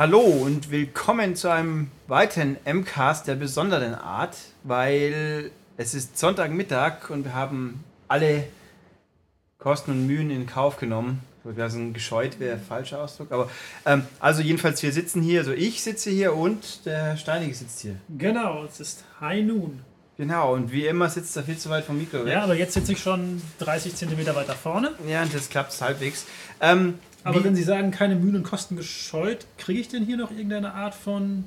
Hallo und willkommen zu einem weiteren MCAST der besonderen Art, weil es ist Sonntagmittag und wir haben alle Kosten und Mühen in Kauf genommen. Also ein gescheut wäre falscher Ausdruck, aber ähm, also jedenfalls wir sitzen hier, also ich sitze hier und der Herr Steinige sitzt hier. Genau, es ist High Noon. Genau, und wie immer sitzt er viel zu weit vom Mikro weg. Ja, aber jetzt sitze ich schon 30 Zentimeter weiter vorne. Ja, und das klappt halbwegs. Ähm, Aber wie- wenn Sie sagen, keine Mühen und Kosten gescheut, kriege ich denn hier noch irgendeine Art von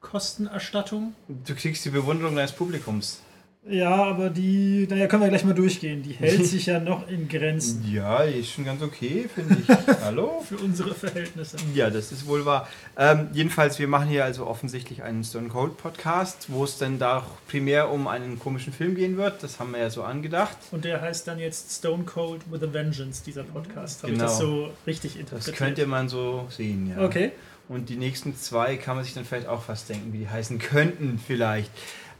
Kostenerstattung? du kriegst die Bewunderung deines Publikums. Ja, aber die, naja, können wir gleich mal durchgehen. Die hält sich ja noch in Grenzen Ja, die ist schon ganz okay, finde ich. Hallo? für unsere Verhältnisse. Ja, das ist wohl wahr. Ähm, jedenfalls, wir machen hier also offensichtlich einen Stone Cold Podcast, wo es dann da auch primär um einen komischen Film gehen wird. Das haben wir ja so angedacht. Und der heißt dann jetzt Stone Cold with a Vengeance, dieser Podcast. Habe Genau. ich das so richtig Das interpretiert? könnte man so sehen, ja. Okay. Und die nächsten zwei kann man sich dann vielleicht auch fast denken, wie die heißen könnten vielleicht.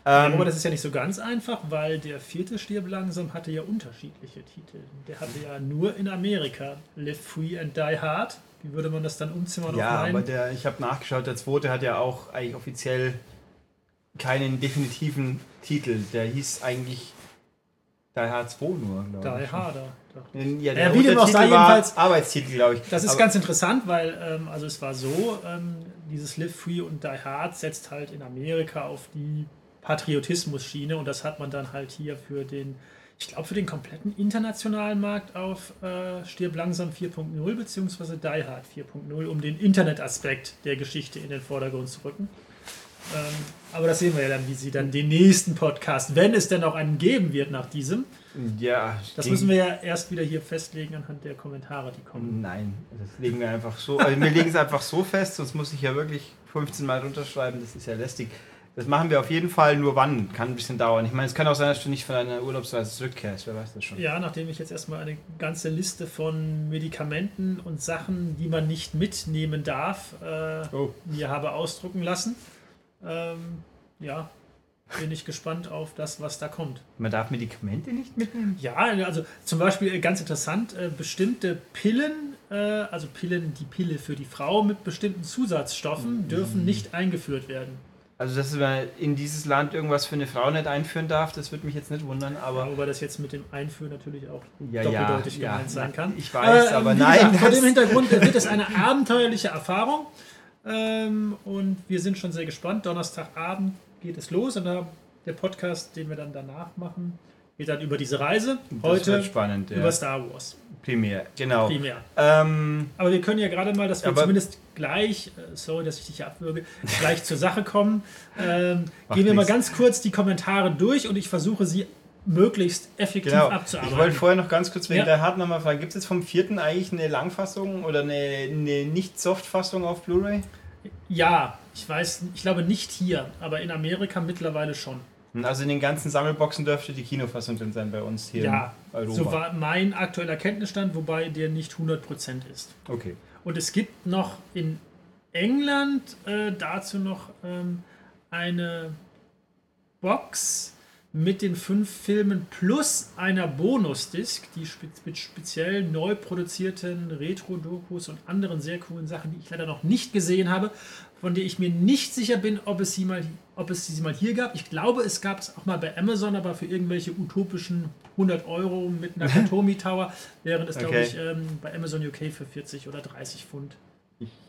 Ja, Ähm, aber das ist ja nicht so ganz einfach, weil der vierte Stirb langsam hatte ja unterschiedliche Titel. Der hatte ja nur in Amerika Live Free and Die Hard. Wie würde man das dann umzimmern ja, auf aber der, ich habe nachgeschaut, der zweite hat ja auch eigentlich offiziell keinen definitiven Titel. Der hieß eigentlich Die Hard 2 nur, glaube Die ich. Harder. dachte ich. Ja, Ja, wie dem auch sei, jedenfalls- Arbeitstitel, glaube ich. Das ist Aber- ganz interessant, weil ähm, also es war so, ähm, dieses Live Free und Die Hard setzt halt in Amerika auf die Patriotismus-Schiene und das hat man dann halt hier für den, ich glaube für den kompletten internationalen Markt auf äh, Stirb langsam 4.0 beziehungsweise Die Hard 4.0, um den Internetaspekt der Geschichte in den Vordergrund zu rücken. Ähm, aber das sehen wir ja dann, wie sie dann den nächsten Podcast, wenn es denn auch einen geben wird nach diesem, Ja, das müssen wir ja erst wieder hier festlegen anhand der Kommentare, die kommen. Nein, das legen wir einfach so. Also wir legen es einfach so fest, sonst muss ich ja wirklich 15 Mal runterschreiben. Das ist ja lästig. Das machen wir auf jeden Fall, nur wann. Kann ein bisschen dauern. Ich meine, es kann auch sein, dass du nicht von deiner Urlaubsreise zurückkehrst. Wer weiß das schon. Ja, nachdem ich jetzt erstmal eine ganze Liste von Medikamenten und Sachen, die man nicht mitnehmen darf, äh, Oh. mir habe ausdrucken lassen, ähm, ja, bin ich gespannt auf das, was da kommt. Man darf Medikamente nicht mitnehmen? Ja, also zum Beispiel äh, ganz interessant, äh, bestimmte Pillen, äh, also Pillen, die Pille für die Frau mit bestimmten Zusatzstoffen, dürfen nicht eingeführt werden. Also, dass man in dieses Land irgendwas für eine Frau nicht einführen darf, das würde mich jetzt nicht wundern, aber. Wobei das jetzt mit dem Einführen natürlich auch Ja, doppeldeutig ja, gemeint ja, sein kann. ich weiß, ähm, aber nein, Gesagt, vor dem Hintergrund wird es eine abenteuerliche Erfahrung. Ähm, und wir sind schon sehr gespannt. Donnerstagabend geht es los und der Podcast, den wir dann danach machen, geht dann über diese Reise. Heute wird spannend, ja. über Star Wars. Primär, genau. Primär. Ähm, Aber wir können ja gerade mal, dass wir zumindest gleich, äh, sorry, dass ich dich hier abwürge, gleich zur Sache kommen. Ähm, gehen wir mal nichts. ganz kurz die Kommentare durch und ich versuche sie möglichst effektiv genau. Ich abzuarbeiten. wollte vorher noch ganz kurz wegen Ja. der Hard nochmal fragen: Gibt es jetzt vom vierten eigentlich eine Langfassung oder eine, eine Nicht-Soft-Fassung auf Blu-ray? Ja, ich weiß, ich glaube nicht hier, aber in Amerika mittlerweile schon. Also in den ganzen Sammelboxen dürfte die Kinofassung drin sein bei uns hier ja, in Europa. so war mein aktueller Kenntnisstand, wobei der nicht 100% ist. Okay. Und es gibt noch in England äh, dazu noch ähm, eine Box mit den fünf Filmen plus einer Bonusdisk, die spe mit speziell neu produzierten Retro-Dokus und anderen sehr coolen Sachen, die ich leider noch nicht gesehen habe, von der ich mir nicht sicher bin, ob es sie mal, ob es sie mal hier gab. Ich glaube, es gab es auch mal bei Amazon, aber für irgendwelche utopischen 100 Euro mit Nakatomi Tower, während es, glaube Okay. ich, ähm, bei Amazon UK für 40 oder 30 Pfund.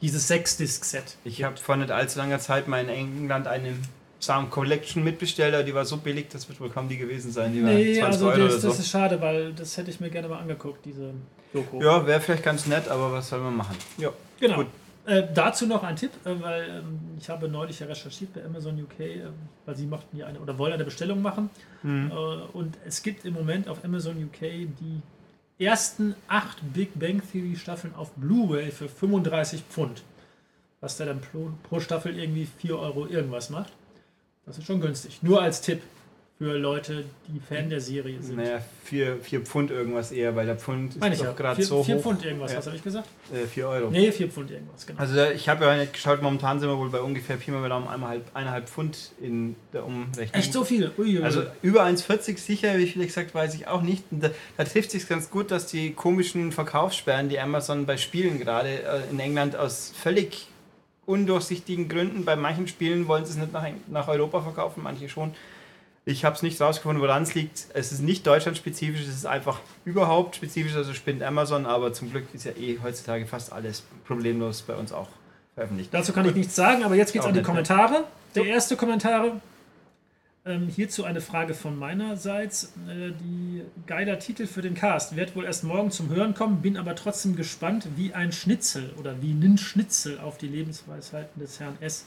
Dieses 6-Disc-Set. Ich habe vor nicht allzu langer Zeit mal in England eine Sound Collection mitbestellt, aber die war so billig, das wird wohl kaum die gewesen sein. Die Nee, 20 also Euro das, oder so. das ist schade, weil das hätte ich mir gerne mal angeguckt, diese Doku. ja, wäre vielleicht ganz nett, aber was soll man machen? Ja. genau. gut. Äh, dazu noch ein Tipp, äh, weil ähm, ich habe neulich ja recherchiert bei Amazon UK, äh, weil sie mochten ja eine oder wollen eine Bestellung machen. Mhm. Äh, und es gibt im Moment auf Amazon UK die ersten acht Big Bang Theory Staffeln auf Blu-ray für 35 Pfund. Was da dann pro, pro Staffel irgendwie 4 Euro irgendwas macht. Das ist schon günstig. Nur als Tipp für Leute, die Fan der Serie sind. Naja, 4 Pfund irgendwas eher, weil der Pfund ist Meine ich doch ja. gerade 4 so hoch. Pfund irgendwas, Ja. was habe ich gesagt? 4 Euro. Nee, 4 Pfund irgendwas, genau. Also ich habe ja nicht geschaut, momentan sind wir wohl bei ungefähr Pi mal Daumen eineinhalb, eineinhalb Pfund in der Umrechnung. Echt so viel? Ui, ui. Also über 1,40 sicher, wie viel gesagt, weiß ich auch nicht. Da, da trifft sich ganz gut, dass die komischen Verkaufssperren, die Amazon bei Spielen gerade äh, in England aus völlig undurchsichtigen Gründen. Bei manchen Spielen wollen sie es nicht nach, nach Europa verkaufen, manche schon. Ich habe es nicht rausgefunden, woran es liegt. Es ist nicht deutschlandspezifisch, es ist einfach überhaupt spezifisch, also spinnt Amazon, aber zum Glück ist ja eh heutzutage fast alles problemlos bei uns auch veröffentlicht. Dazu kann ich nichts sagen, aber jetzt geht es an die Kommentare. Der erste Kommentar, ähm, hierzu eine Frage von meinerseits. Äh, die geiler Titel für den Cast wird wohl erst morgen zum Hören kommen, bin aber trotzdem gespannt, wie ein Schnitzel oder wie ein Schnitzel auf die Lebensweisheiten des Herrn S.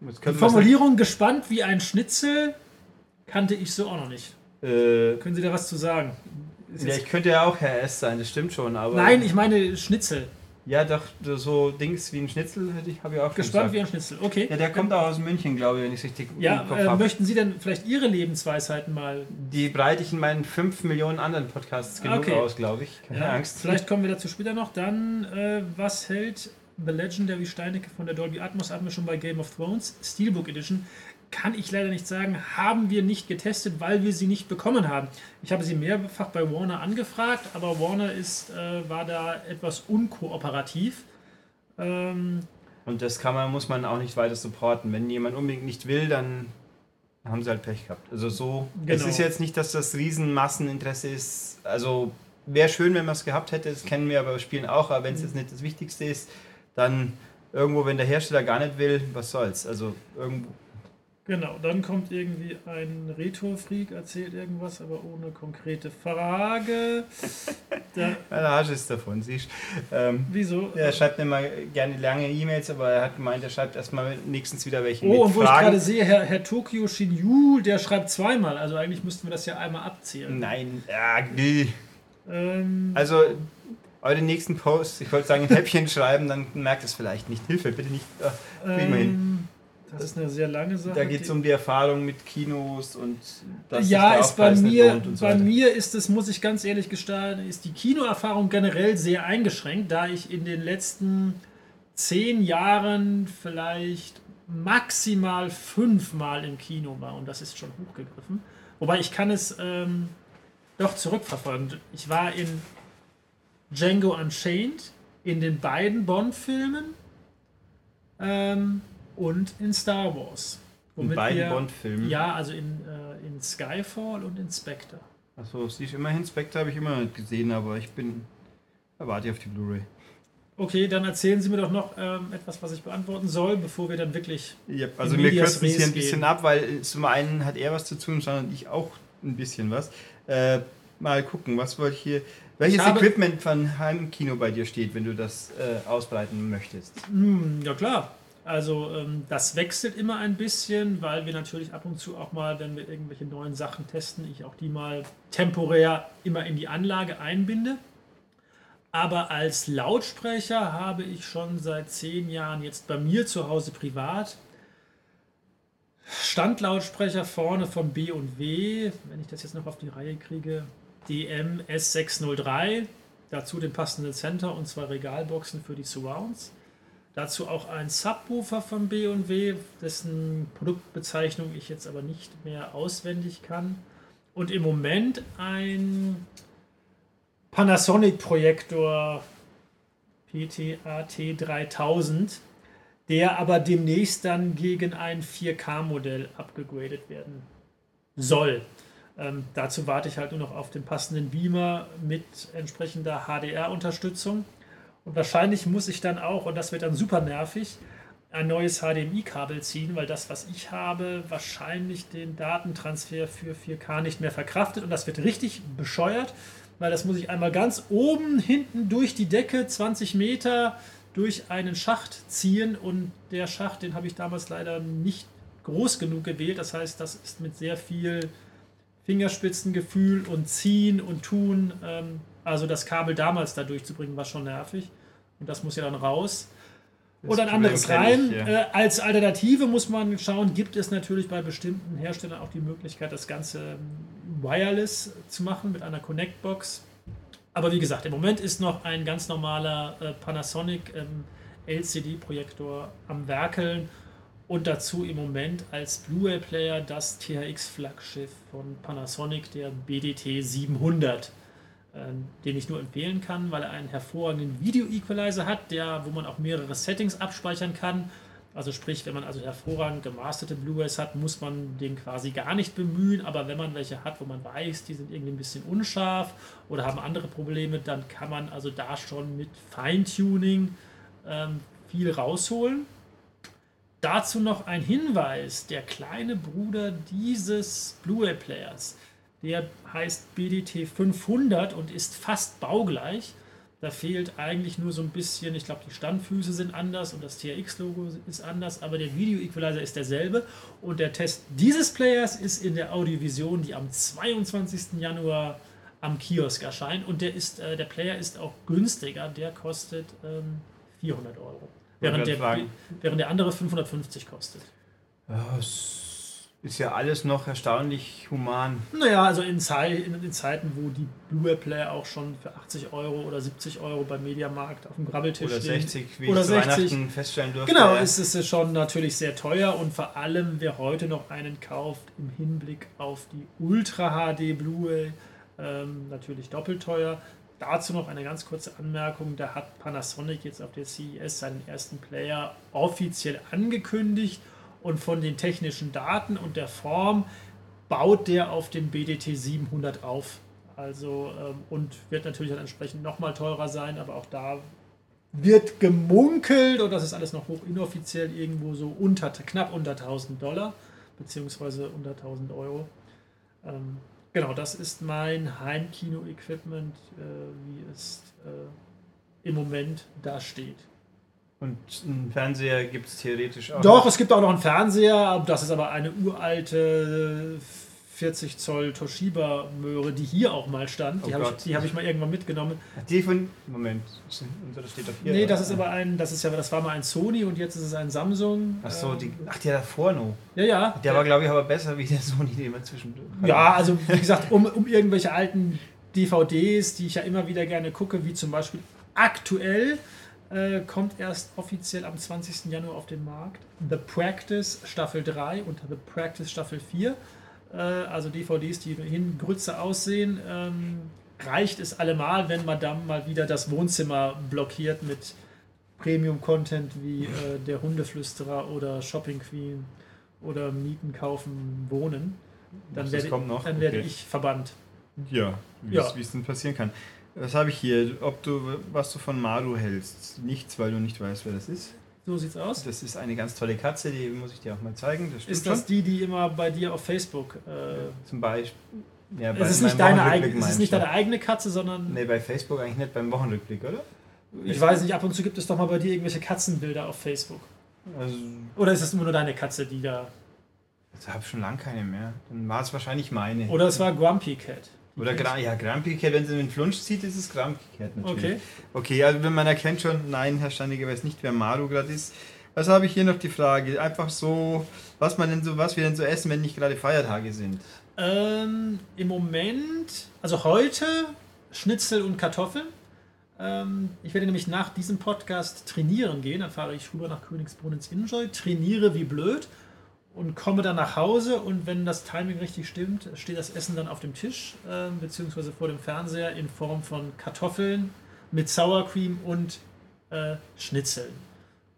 Die Formulierung gespannt wie ein Schnitzel kannte ich so auch noch nicht. Äh, Können Sie da was zu sagen? ja, ich könnte ja auch Herr S sein, das stimmt schon, aber. Nein, ich meine Schnitzel. Ja, doch, so Dings wie ein Schnitzel hätte ich, habe ich auch Gespannt wie ein Schnitzel, okay. Ja, der kommt auch aus München, glaube ich, wenn ich es richtig Ja, im Kopf äh, möchten Sie denn vielleicht Ihre Lebensweisheiten mal. Die breite ich in meinen 5 Millionen anderen Podcasts genug okay. aus, glaube ich. Keine ja, Angst. Vielleicht kommen wir dazu später noch. Dann, äh, was hält The Legendary Steinecke von der Dolby Atmos hatten wir schon bei Game of Thrones, Steelbook Edition kann ich leider nicht sagen, haben wir nicht getestet, weil wir sie nicht bekommen haben. Ich habe sie mehrfach bei Warner angefragt, aber Warner ist, äh, war da etwas unkooperativ. Ähm, und das kann man, muss man auch nicht weiter supporten. Wenn jemand unbedingt nicht will, dann haben sie halt Pech gehabt. Also so, genau. es ist jetzt nicht, dass das Riesenmasseninteresse ist. Also wäre schön, wenn man es gehabt hätte, das kennen wir aber bei Spielen auch, aber wenn es jetzt nicht das Wichtigste ist, dann irgendwo, wenn der Hersteller gar nicht will, was soll's. Also irgendwo Genau, dann kommt irgendwie ein Retro-Freak, erzählt irgendwas, aber ohne konkrete Frage. Da hast du es davon, siehst ähm, Wieso? Er schreibt immer gerne lange E-Mails, aber er hat gemeint, er schreibt erstmal nächstens wieder welche Oh, und wo ich gerade sehe, Herr, Herr Tokyo Shinyu, der schreibt zweimal, also eigentlich müssten wir das ja einmal abzählen. Nein, ja, nee. Ähm, also, eure nächsten Posts, ich wollte sagen, ein Häppchen schreiben, dann merkt es vielleicht nicht. Hilfe, bitte nicht. Äh, ähm, das ist eine sehr lange Sache. Da geht es um die Erfahrung mit Kinos und das Ja, ist bei mir, so bei mir ist es, muss ich ganz ehrlich gestalten, ist die Kinoerfahrung generell sehr eingeschränkt, da ich in den letzten zehn Jahren vielleicht maximal fünfmal im Kino war und das ist schon hochgegriffen. Wobei ich kann es ähm, doch zurückverfolgen. Ich war in Django Unchained, in den beiden Bond-Filmen. Ähm, und in Star Wars. in beiden Bond-Filmen? Ja, also in, äh, in Skyfall und in Spectre. Achso, siehst immerhin, Spectre habe ich immer nicht gesehen, aber ich bin. erwarte auf die Blu-ray. Okay, dann erzählen Sie mir doch noch ähm, etwas, was ich beantworten soll, bevor wir dann wirklich. Ja, also wir kürzen es hier ein bisschen gehen. ab, weil zum einen hat er was zu tun, sondern ich auch ein bisschen was. Äh, mal gucken, was wollte ich hier. Welches ich Equipment von Heimkino bei dir steht, wenn du das äh, ausbreiten möchtest? Hm, ja klar. Also ähm, das wechselt immer ein bisschen, weil wir natürlich ab und zu auch mal, wenn wir irgendwelche neuen Sachen testen, ich auch die mal temporär immer in die Anlage einbinde. Aber als Lautsprecher habe ich schon seit zehn Jahren jetzt bei mir zu Hause privat Standlautsprecher vorne von B&W, wenn ich das jetzt noch auf die Reihe kriege, DM S603, dazu den passenden Center und zwei Regalboxen für die Surrounds. Dazu auch ein Subwoofer von B&W, dessen Produktbezeichnung ich jetzt aber nicht mehr auswendig kann. Und im Moment ein Panasonic-Projektor PTAT 3000, der aber demnächst dann gegen ein 4K-Modell abgegradet werden soll. Ähm, dazu warte ich halt nur noch auf den passenden Beamer mit entsprechender HDR-Unterstützung. Und wahrscheinlich muss ich dann auch, und das wird dann super nervig, ein neues HDMI-Kabel ziehen, weil das, was ich habe, wahrscheinlich den Datentransfer für 4K nicht mehr verkraftet. Und das wird richtig bescheuert, weil das muss ich einmal ganz oben, hinten durch die Decke, 20 Meter, durch einen Schacht ziehen. Und der Schacht, den habe ich damals leider nicht groß genug gewählt. Das heißt, das ist mit sehr viel Fingerspitzengefühl und Ziehen und Tun ähm, also das Kabel damals da durchzubringen, war schon nervig. Und das muss ja dann raus. Das Oder ein anderes rein. Ich, ja. äh, als Alternative muss man schauen, gibt es natürlich bei bestimmten Herstellern auch die Möglichkeit, das Ganze ähm, wireless zu machen mit einer Connect-Box. Aber wie gesagt, im Moment ist noch ein ganz normaler äh, Panasonic ähm, LCD-Projektor am Werkeln und dazu im Moment als Blu-ray-Player das THX-Flaggschiff von Panasonic, der BDT 700 ähm, den ich nur empfehlen kann, weil er einen hervorragenden Video-Equalizer hat, der, wo man auch mehrere Settings abspeichern kann. Also sprich, wenn man also hervorragend gemasterte Blu-rays hat, muss man den quasi gar nicht bemühen. Aber wenn man welche hat, wo man weiß, die sind irgendwie ein bisschen unscharf oder haben andere Probleme, dann kann man also da schon mit Feintuning ähm, viel rausholen. Dazu noch ein Hinweis: Der kleine Bruder dieses Blu-ray-Players der heißt BDT 500 und ist fast baugleich. Da fehlt eigentlich nur so ein bisschen, ich glaube, die Standfüße sind anders und das TRX-Logo ist anders, aber der Video-Equalizer ist derselbe. Und der Test dieses Players ist in der Audiovision, die am 22. Januar am Kiosk erscheint. Und der, ist, äh, der Player ist auch günstiger, der kostet ähm, 400 Euro. Während der, während der andere 550 kostet. Ja, ist ja alles noch erstaunlich human. Naja, also in, Zei in, in Zeiten, wo die Blu-ray-Player auch schon für 80 Euro oder 70 Euro beim Mediamarkt auf dem Grabbeltisch oder stehen. 60, wie oder ich 60. Weihnachten feststellen durfte. Genau, ist es schon natürlich sehr teuer und vor allem, wer heute noch einen kauft im Hinblick auf die Ultra HD Blu-ray, ähm, natürlich doppelt teuer. Dazu noch eine ganz kurze Anmerkung: Da hat Panasonic jetzt auf der CES seinen ersten Player offiziell angekündigt und von den technischen Daten und der Form baut der auf dem BDT 700 auf. Also ähm, und wird natürlich dann entsprechend nochmal teurer sein, aber auch da wird gemunkelt und das ist alles noch hoch inoffiziell irgendwo so unter knapp unter 1000 Dollar beziehungsweise unter 1000 Euro. Ähm, genau, das ist mein Heimkino-Equipment, äh, wie es äh, im Moment da steht. Und einen Fernseher gibt es theoretisch auch. Doch, noch. es gibt auch noch einen Fernseher. Das ist aber eine uralte 40 Zoll Toshiba-Möhre, die hier auch mal stand. Die oh habe ich, hab ich mal irgendwann mitgenommen. Die von. Moment, das steht doch hier. Nee, das ist aber ein. Das ist ja, das war mal ein Sony und jetzt ist es ein Samsung. Ach so, die, ach, der davor noch. Ja, ja. Der war, glaube ich, aber besser wie der Sony, den immer zwischendurch. Ja, also wie gesagt, um, um irgendwelche alten DVDs, die ich ja immer wieder gerne gucke, wie zum Beispiel aktuell äh, kommt erst offiziell am 20. Januar auf den Markt. The Practice Staffel 3 und The Practice Staffel 4. Äh, also DVDs, die hin Grütze aussehen. Ähm, reicht es allemal, wenn Madame mal wieder das Wohnzimmer blockiert mit Premium-Content wie äh, der Hundeflüsterer oder Shopping Queen oder Mieten, Kaufen, Wohnen. Dann, werde, dann okay. werde ich verbannt. Ja, wie ja. es denn passieren kann. Was habe ich hier? Ob du, was du von Maru hältst. Nichts, weil du nicht weißt, wer das ist. So sieht's aus. Das ist eine ganz tolle Katze, die muss ich dir auch mal zeigen. Das ist das schon. die, die immer bei dir auf Facebook. Äh, Zum Beispiel. Ja, es ist, nicht deine, eigene, es ist nicht deine eigene Katze, sondern. Nee, bei Facebook eigentlich nicht beim Wochenrückblick, oder? Ich weiß nicht, ab und zu gibt es doch mal bei dir irgendwelche Katzenbilder auf Facebook. Also, oder ist es immer nur deine Katze, die da. Ich habe schon lange keine mehr. Dann war es wahrscheinlich meine. Oder es war Grumpy Cat. Oder Gra ja, Cat, wenn sie den Flunsch zieht, ist es Cat natürlich. Okay. Okay, also wenn man erkennt schon, nein, Herr Steinige weiß nicht, wer Maru gerade ist. Was habe ich hier noch die Frage? Einfach so, was man denn so, was wir denn so essen, wenn nicht gerade Feiertage sind? Ähm, Im Moment, also heute Schnitzel und Kartoffeln. Ähm, ich werde nämlich nach diesem Podcast trainieren gehen. Dann fahre ich rüber nach Königsbrunn ins Enjoy, trainiere wie blöd und komme dann nach Hause und wenn das Timing richtig stimmt, steht das Essen dann auf dem Tisch, äh, beziehungsweise vor dem Fernseher in Form von Kartoffeln mit Sour Cream und äh, Schnitzeln.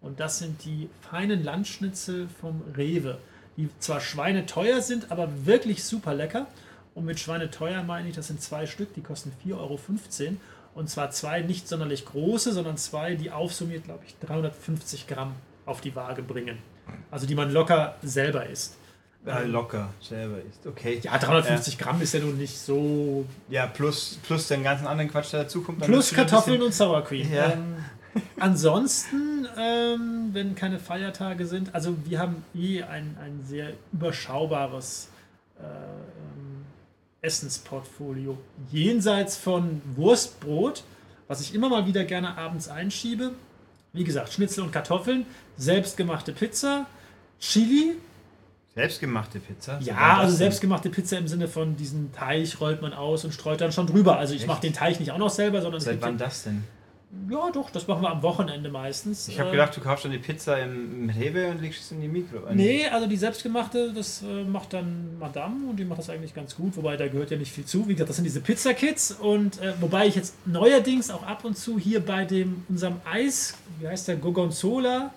Und das sind die feinen Landschnitzel vom Rewe, die zwar schweineteuer sind, aber wirklich super lecker. Und mit schweineteuer meine ich, das sind zwei Stück, die kosten 4,15 Euro. Und zwar zwei nicht sonderlich große, sondern zwei, die aufsummiert, glaube ich, 350 Gramm auf die Waage bringen. Also die man locker selber isst. Ja, locker selber isst, okay. Ja, 350 äh, Gramm ist ja nun nicht so. Ja, plus, plus den ganzen anderen Quatsch, der dazu kommt. Plus Kartoffeln und Sour Cream. Ja. Ähm, ansonsten, ähm, wenn keine Feiertage sind, also wir haben eh ein, ein sehr überschaubares äh, ähm, Essensportfolio. Jenseits von Wurstbrot, was ich immer mal wieder gerne abends einschiebe. Wie gesagt, Schnitzel und Kartoffeln, selbstgemachte Pizza, Chili. Selbstgemachte Pizza? Ja, also selbstgemachte Pizza im Sinne von diesen Teig rollt man aus und streut dann schon drüber. Also ich mache den Teig nicht auch noch selber, sondern Seit wann das denn? Ja, doch, das machen wir am Wochenende meistens. Ich habe Äh, gedacht, du kaufst dann die Pizza im, im Rewe und legst es in die Mikro. Nee, also die selbstgemachte, das äh, macht dann Madame und die macht das eigentlich ganz gut, wobei da gehört ja nicht viel zu. Wie gesagt, das sind diese Pizza-Kits und äh, wobei ich jetzt neuerdings auch ab und zu hier bei dem unserem Eis, wie heißt der, Gorgonzola,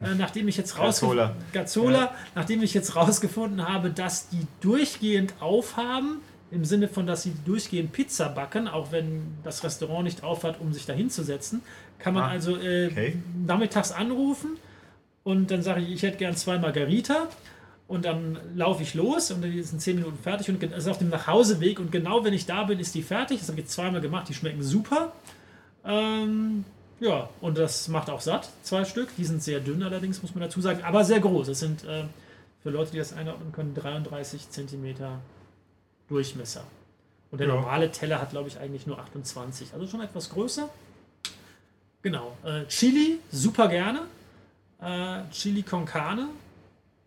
äh, nachdem ich jetzt Gazzola. Gazzola, Ja. nachdem ich jetzt rausgefunden habe, dass die durchgehend aufhaben, im Sinne von, dass sie durchgehend Pizza backen, auch wenn das Restaurant nicht aufhat, um sich da hinzusetzen, kann man Ah, also äh, okay. nachmittags anrufen und dann sage ich, ich hätte gern zwei Margarita. Und dann laufe ich los und die sind zehn Minuten fertig und ist auf dem Nachhauseweg. Und genau wenn ich da bin, ist die fertig. Das habe ich zweimal gemacht, die schmecken super. Ähm, ja, und das macht auch satt, zwei Stück. Die sind sehr dünn allerdings, muss man dazu sagen, aber sehr groß. Es sind äh, für Leute, die das einordnen können, 33 Zentimeter Durchmesser. Und der Ja. normale Teller hat, glaube ich, eigentlich nur 28. Also schon etwas größer. Genau. Äh, Chili, super gerne. Äh, Chili con carne.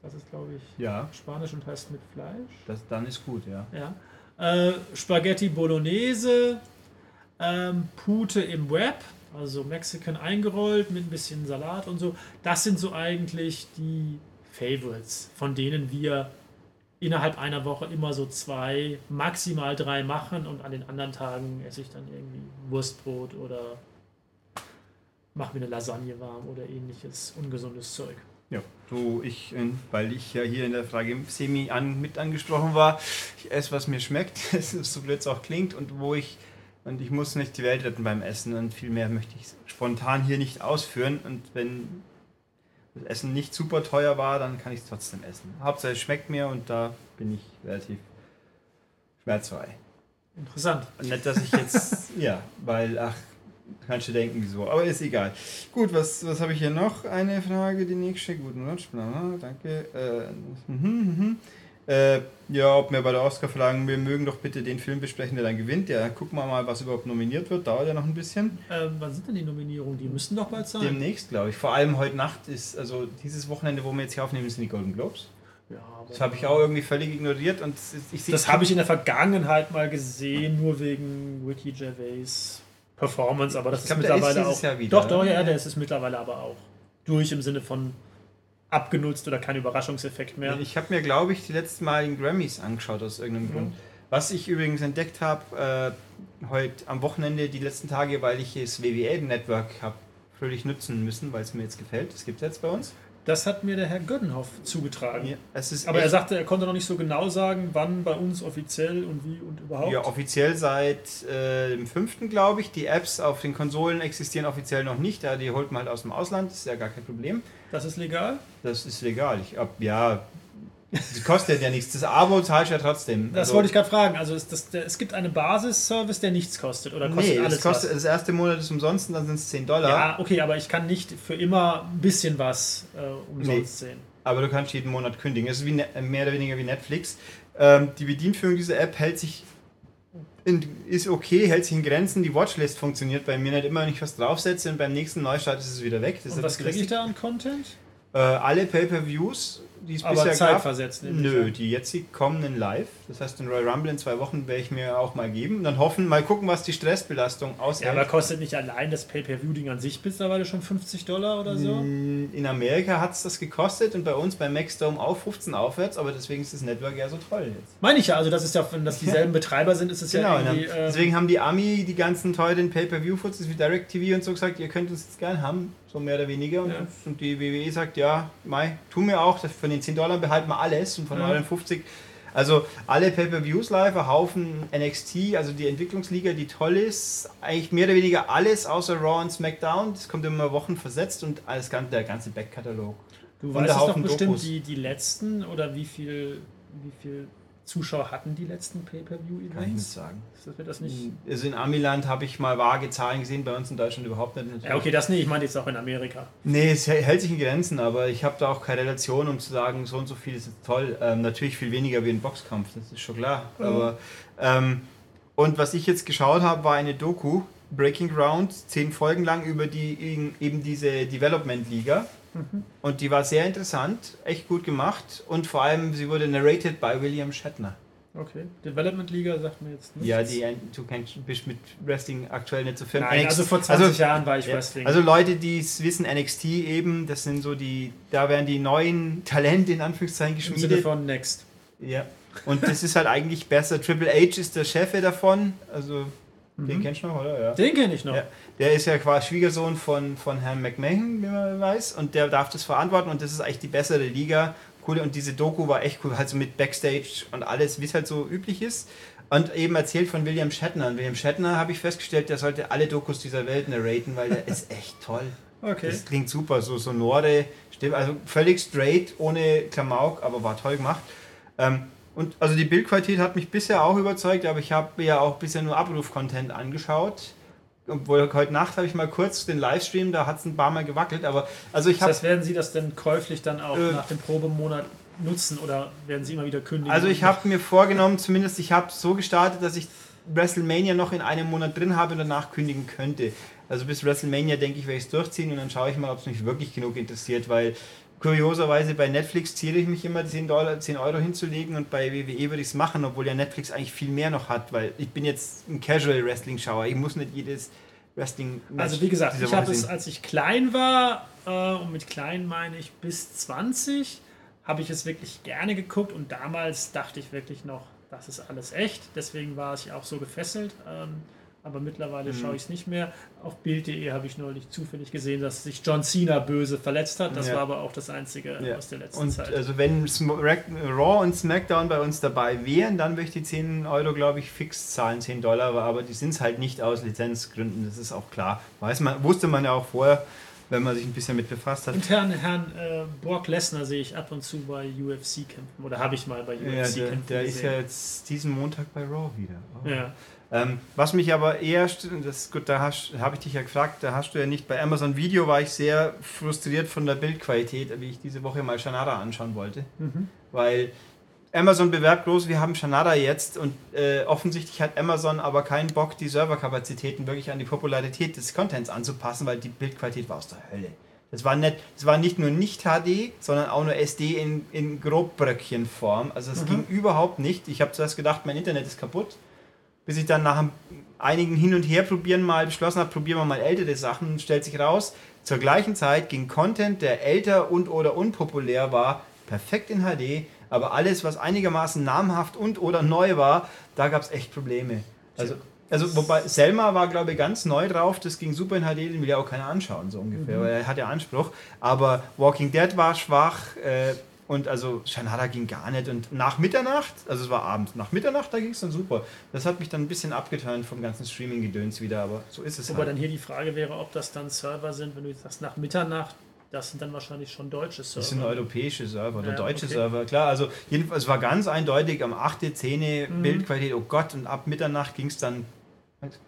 Das ist, glaube ich, Ja, Spanisch und heißt mit Fleisch. das, dann ist gut, ja. Ja. Äh, Spaghetti Bolognese, ähm, Pute im Wrap, also Mexican eingerollt mit ein bisschen Salat und so. Das sind so eigentlich die Favorites, von denen wir innerhalb einer Woche immer so zwei, maximal drei machen und an den anderen Tagen esse ich dann irgendwie Wurstbrot oder mache mir eine Lasagne warm oder ähnliches ungesundes Zeug. Ja, du, ich, äh, weil ich ja hier in der Frage semi an, mit angesprochen war, ich esse, was mir schmeckt, so blöd es auch klingt und wo ich, und ich muss nicht die Welt retten beim Essen und viel mehr möchte ich spontan hier nicht ausführen und wenn das Essen nicht super teuer war, dann kann ich es trotzdem essen. Hauptsache es schmeckt mir und da bin ich relativ schmerzfrei. Interessant. Nicht, dass ich jetzt, ja, weil, ach, kannst du denken, wieso, aber ist egal. Gut, was, was habe ich hier noch? Eine Frage, die nächste. Guten Rutsch, bla, danke. Äh, mhm, mhm. Äh, ja, ob wir bei der Oscar-Verleihung, wir mögen doch bitte den Film besprechen, der dann gewinnt. Ja, gucken wir mal, was überhaupt nominiert wird. Dauert ja noch ein bisschen. Ähm, wann sind denn die Nominierungen? Die müssten doch bald sein. Demnächst, glaube ich. Vor allem heute Nacht ist, also dieses Wochenende, wo wir jetzt hier aufnehmen, sind die Golden Globes. Ja, Das habe ich auch irgendwie völlig ignoriert und ich sehe Das habe ich in der Vergangenheit mal gesehen, nur wegen Ricky Gervais Performance, aber das glaub, ist ist mittlerweile dieses auch. Jahr wieder, doch, doch, ne? ja, der ist es mittlerweile aber auch. Durch im Sinne von abgenutzt oder kein Überraschungseffekt mehr. Ich habe mir, glaube ich, die letzten Mal den Grammys angeschaut aus irgendeinem Mhm. Grund. Was ich übrigens entdeckt habe, äh, heute am Wochenende, die letzten Tage, weil ich das WWE-Network habe fröhlich nutzen müssen, weil es mir jetzt gefällt. Das gibt es jetzt bei uns. Das hat mir der Herr Göttenhoff zugetragen. Ja, Aber er sagte, er konnte noch nicht so genau sagen, wann bei uns offiziell und wie und überhaupt. Ja, offiziell seit äh, dem 5. glaube ich. Die Apps auf den Konsolen existieren offiziell noch nicht. Ja, die holt man halt aus dem Ausland, das ist ja gar kein Problem. Das ist legal. Das ist legal. Ich ab, ja, das kostet ja nichts. Das Abo zahlst du ja trotzdem. Das Also- wollte ich gerade fragen. Also das, der, es gibt einen Basisservice, der nichts kostet oder kostet Nee, alles das, kostet, was? das erste Monat ist umsonst und dann sind es 10 Dollar. Ja, okay, aber ich kann nicht für immer ein bisschen was äh, umsonst sehen. Aber du kannst jeden Monat kündigen. Es ist wie, Ne- mehr oder weniger wie Netflix. Ähm, die Bedienführung dieser App hält sich in, ist okay, hält sich in Grenzen. Die Watchlist funktioniert bei mir nicht immer, wenn ich was draufsetze und beim nächsten Neustart ist es wieder weg. Das Und was kriege ich da an Content? Äh, alle Pay-Per-Views, die es Aber bisher gab. zeitversetzt. ich Nö, die jetzt kommen in live. Das heißt, den Royal Rumble in zwei Wochen werde ich mir auch mal geben. Und dann hoffen, mal gucken, was die Stressbelastung Ja, aushält. aber kostet nicht allein das Pay-Per-View-Ding an sich mittlerweile schon 50 Dollar oder so? Mm, In Amerika hat es das gekostet und bei uns beim Maxdome auch 15 aufwärts, aber deswegen ist das Network ja so toll jetzt. Meine ich ja, also das ist ja, wenn das dieselben Betreiber sind, ist es Genau, ja irgendwie. ähm, deswegen haben die Ami die ganzen teuren Pay-Per-View-Foots wie DirecTV und so gesagt, ihr könnt uns jetzt gern haben, so mehr oder weniger. Und, Ja. und die WWE sagt, ja, Mai, tun wir auch, von den 10 Dollar behalten wir alles und von Ja. euren 50. Also alle Pay-Per-Views live, ein Haufen NXT, also die Entwicklungsliga, die toll ist, eigentlich mehr oder weniger alles außer Raw und SmackDown. Das kommt immer Wochen versetzt und alles, der ganze Backkatalog. du und weißt es doch bestimmt, Dokus. die, die letzten oder wie viel, wie viel Zuschauer hatten die letzten Kann ich nicht Pay-Per-View-Events? sagen. Das wird das nicht. Also in Amiland habe ich mal vage Zahlen gesehen, bei uns in Deutschland überhaupt nicht. Ja, okay, das nicht. Ich meine jetzt auch in Amerika. Nee, es hält sich in Grenzen, aber ich habe da auch keine Relation, um zu sagen, so und so viel ist toll. Ähm, natürlich viel weniger wie ein Boxkampf, das ist schon klar. Ja. Aber, ähm, und was ich jetzt geschaut habe, war eine Doku, Breaking Ground, zehn Folgen lang über die eben diese Development Und die war sehr interessant, echt gut gemacht und vor allem sie wurde narrated by William Shatner. Okay. Development Liga sagt mir jetzt nichts. Ja, die, du kennst, bist mit Wrestling aktuell nicht so firm. Nein, also vor 20 also, Jahren war ich ja, Wrestling. Also Leute, die es wissen, NXT eben, das sind so die, da werden die neuen Talente in Anführungszeichen geschmiedet. Im Sinne von Next. Ja. Und das ist halt eigentlich besser. Triple H ist der Chef davon, also mhm. den kennst du noch, oder? Ja. Den kenne ich noch. Ja. Der ist ja quasi Schwiegersohn von, von Herrn McMahon, wie man weiß, und der darf das verantworten und das ist eigentlich die bessere Liga cool. Und diese Doku war echt cool, halt so mit Backstage und alles, wie es halt so üblich ist. Und eben erzählt von William Shatner. Und William Shatner habe ich festgestellt, der sollte alle Dokus dieser Welt narraten, weil der ist echt toll. Okay. Das klingt super, so sonore Stimme, also völlig straight, ohne Klamauk, aber war toll gemacht. Ähm, und also die Bildqualität hat mich bisher auch überzeugt, aber ich habe ja auch bisher nur Abruf-Content angeschaut obwohl heute Nacht habe ich mal kurz den Livestream, da hat es ein paar Mal gewackelt, aber also ich habe. Das heißt, werden Sie das denn käuflich dann auch äh, nach dem Probemonat nutzen oder werden Sie immer wieder kündigen? Also ich habe mir vorgenommen, zumindest ich habe so gestartet, dass ich WrestleMania noch in einem Monat drin habe und danach kündigen könnte. Also bis WrestleMania denke ich, werde ich es durchziehen und dann schaue ich mal, ob es mich wirklich genug interessiert, weil kurioserweise bei Netflix ziere ich mich immer 10, Dollar, 10 Euro hinzulegen und bei WWE würde ich es machen, obwohl ja Netflix eigentlich viel mehr noch hat, weil ich bin jetzt ein Casual Wrestling Schauer. Ich muss nicht jedes Wrestling. Also wie gesagt, ich habe es, als ich klein war, äh, und mit klein meine ich bis 20, habe ich es wirklich gerne geguckt und damals dachte ich wirklich noch, das ist alles echt. Deswegen war ich auch so gefesselt. Ähm, aber mittlerweile mhm. schaue ich es nicht mehr. Auf Bild.de habe ich neulich zufällig gesehen, dass sich John Cena böse verletzt hat. Das ja. war aber auch das Einzige ja. aus der letzten und Zeit. Also wenn Raw und SmackDown bei uns dabei wären, dann würde ich die 10 Euro, glaube ich, fix zahlen, 10 Dollar, aber die sind es halt nicht aus Lizenzgründen, das ist auch klar. Weiß man, wusste man ja auch vorher, wenn man sich ein bisschen mit befasst hat. Und Herrn, Herrn äh, Brock Lesnar sehe ich ab und zu bei UFC kämpfen. Oder habe ich mal bei UFC ja, der, kämpfen Der gesehen. ist ja jetzt diesen Montag bei Raw wieder. Oh. Ja. Ähm, was mich aber eher, das gut, da habe ich dich ja gefragt, da hast du ja nicht bei Amazon Video war ich sehr frustriert von der Bildqualität, wie ich diese Woche mal Shanada anschauen wollte, mhm. weil Amazon bewerbt groß, wir haben Shanada jetzt und äh, offensichtlich hat Amazon aber keinen Bock, die Serverkapazitäten wirklich an die Popularität des Contents anzupassen, weil die Bildqualität war aus der Hölle. Das war, nicht, das war nicht nur nicht HD, sondern auch nur SD in, in Grobbröckchenform. Also es mhm. ging überhaupt nicht. Ich habe zuerst gedacht, mein Internet ist kaputt bis ich dann nach einigen Hin- und Herprobieren mal beschlossen habe, probieren wir mal ältere Sachen, stellt sich raus, zur gleichen Zeit ging Content, der älter und oder unpopulär war, perfekt in HD, aber alles, was einigermaßen namhaft und oder neu war, da gab es echt Probleme. Also, also wobei Selma war, glaube ich, ganz neu drauf, das ging super in HD, den will ja auch keiner anschauen, so ungefähr, mhm. weil er hat ja Anspruch. Aber Walking Dead war schwach, äh, und also Shanada ging gar nicht. Und nach Mitternacht, also es war abends, nach Mitternacht, da ging es dann super. Das hat mich dann ein bisschen abgeturnt vom ganzen Streaming-Gedöns wieder, aber so ist es Wobei halt. dann hier die Frage wäre, ob das dann Server sind, wenn du jetzt sagst, nach Mitternacht, das sind dann wahrscheinlich schon deutsche Server. Das sind europäische Server oder ja, deutsche okay. Server. Klar, also jedenfalls es war ganz eindeutig am 8., 10. Mhm. Bildqualität, oh Gott, und ab Mitternacht ging es dann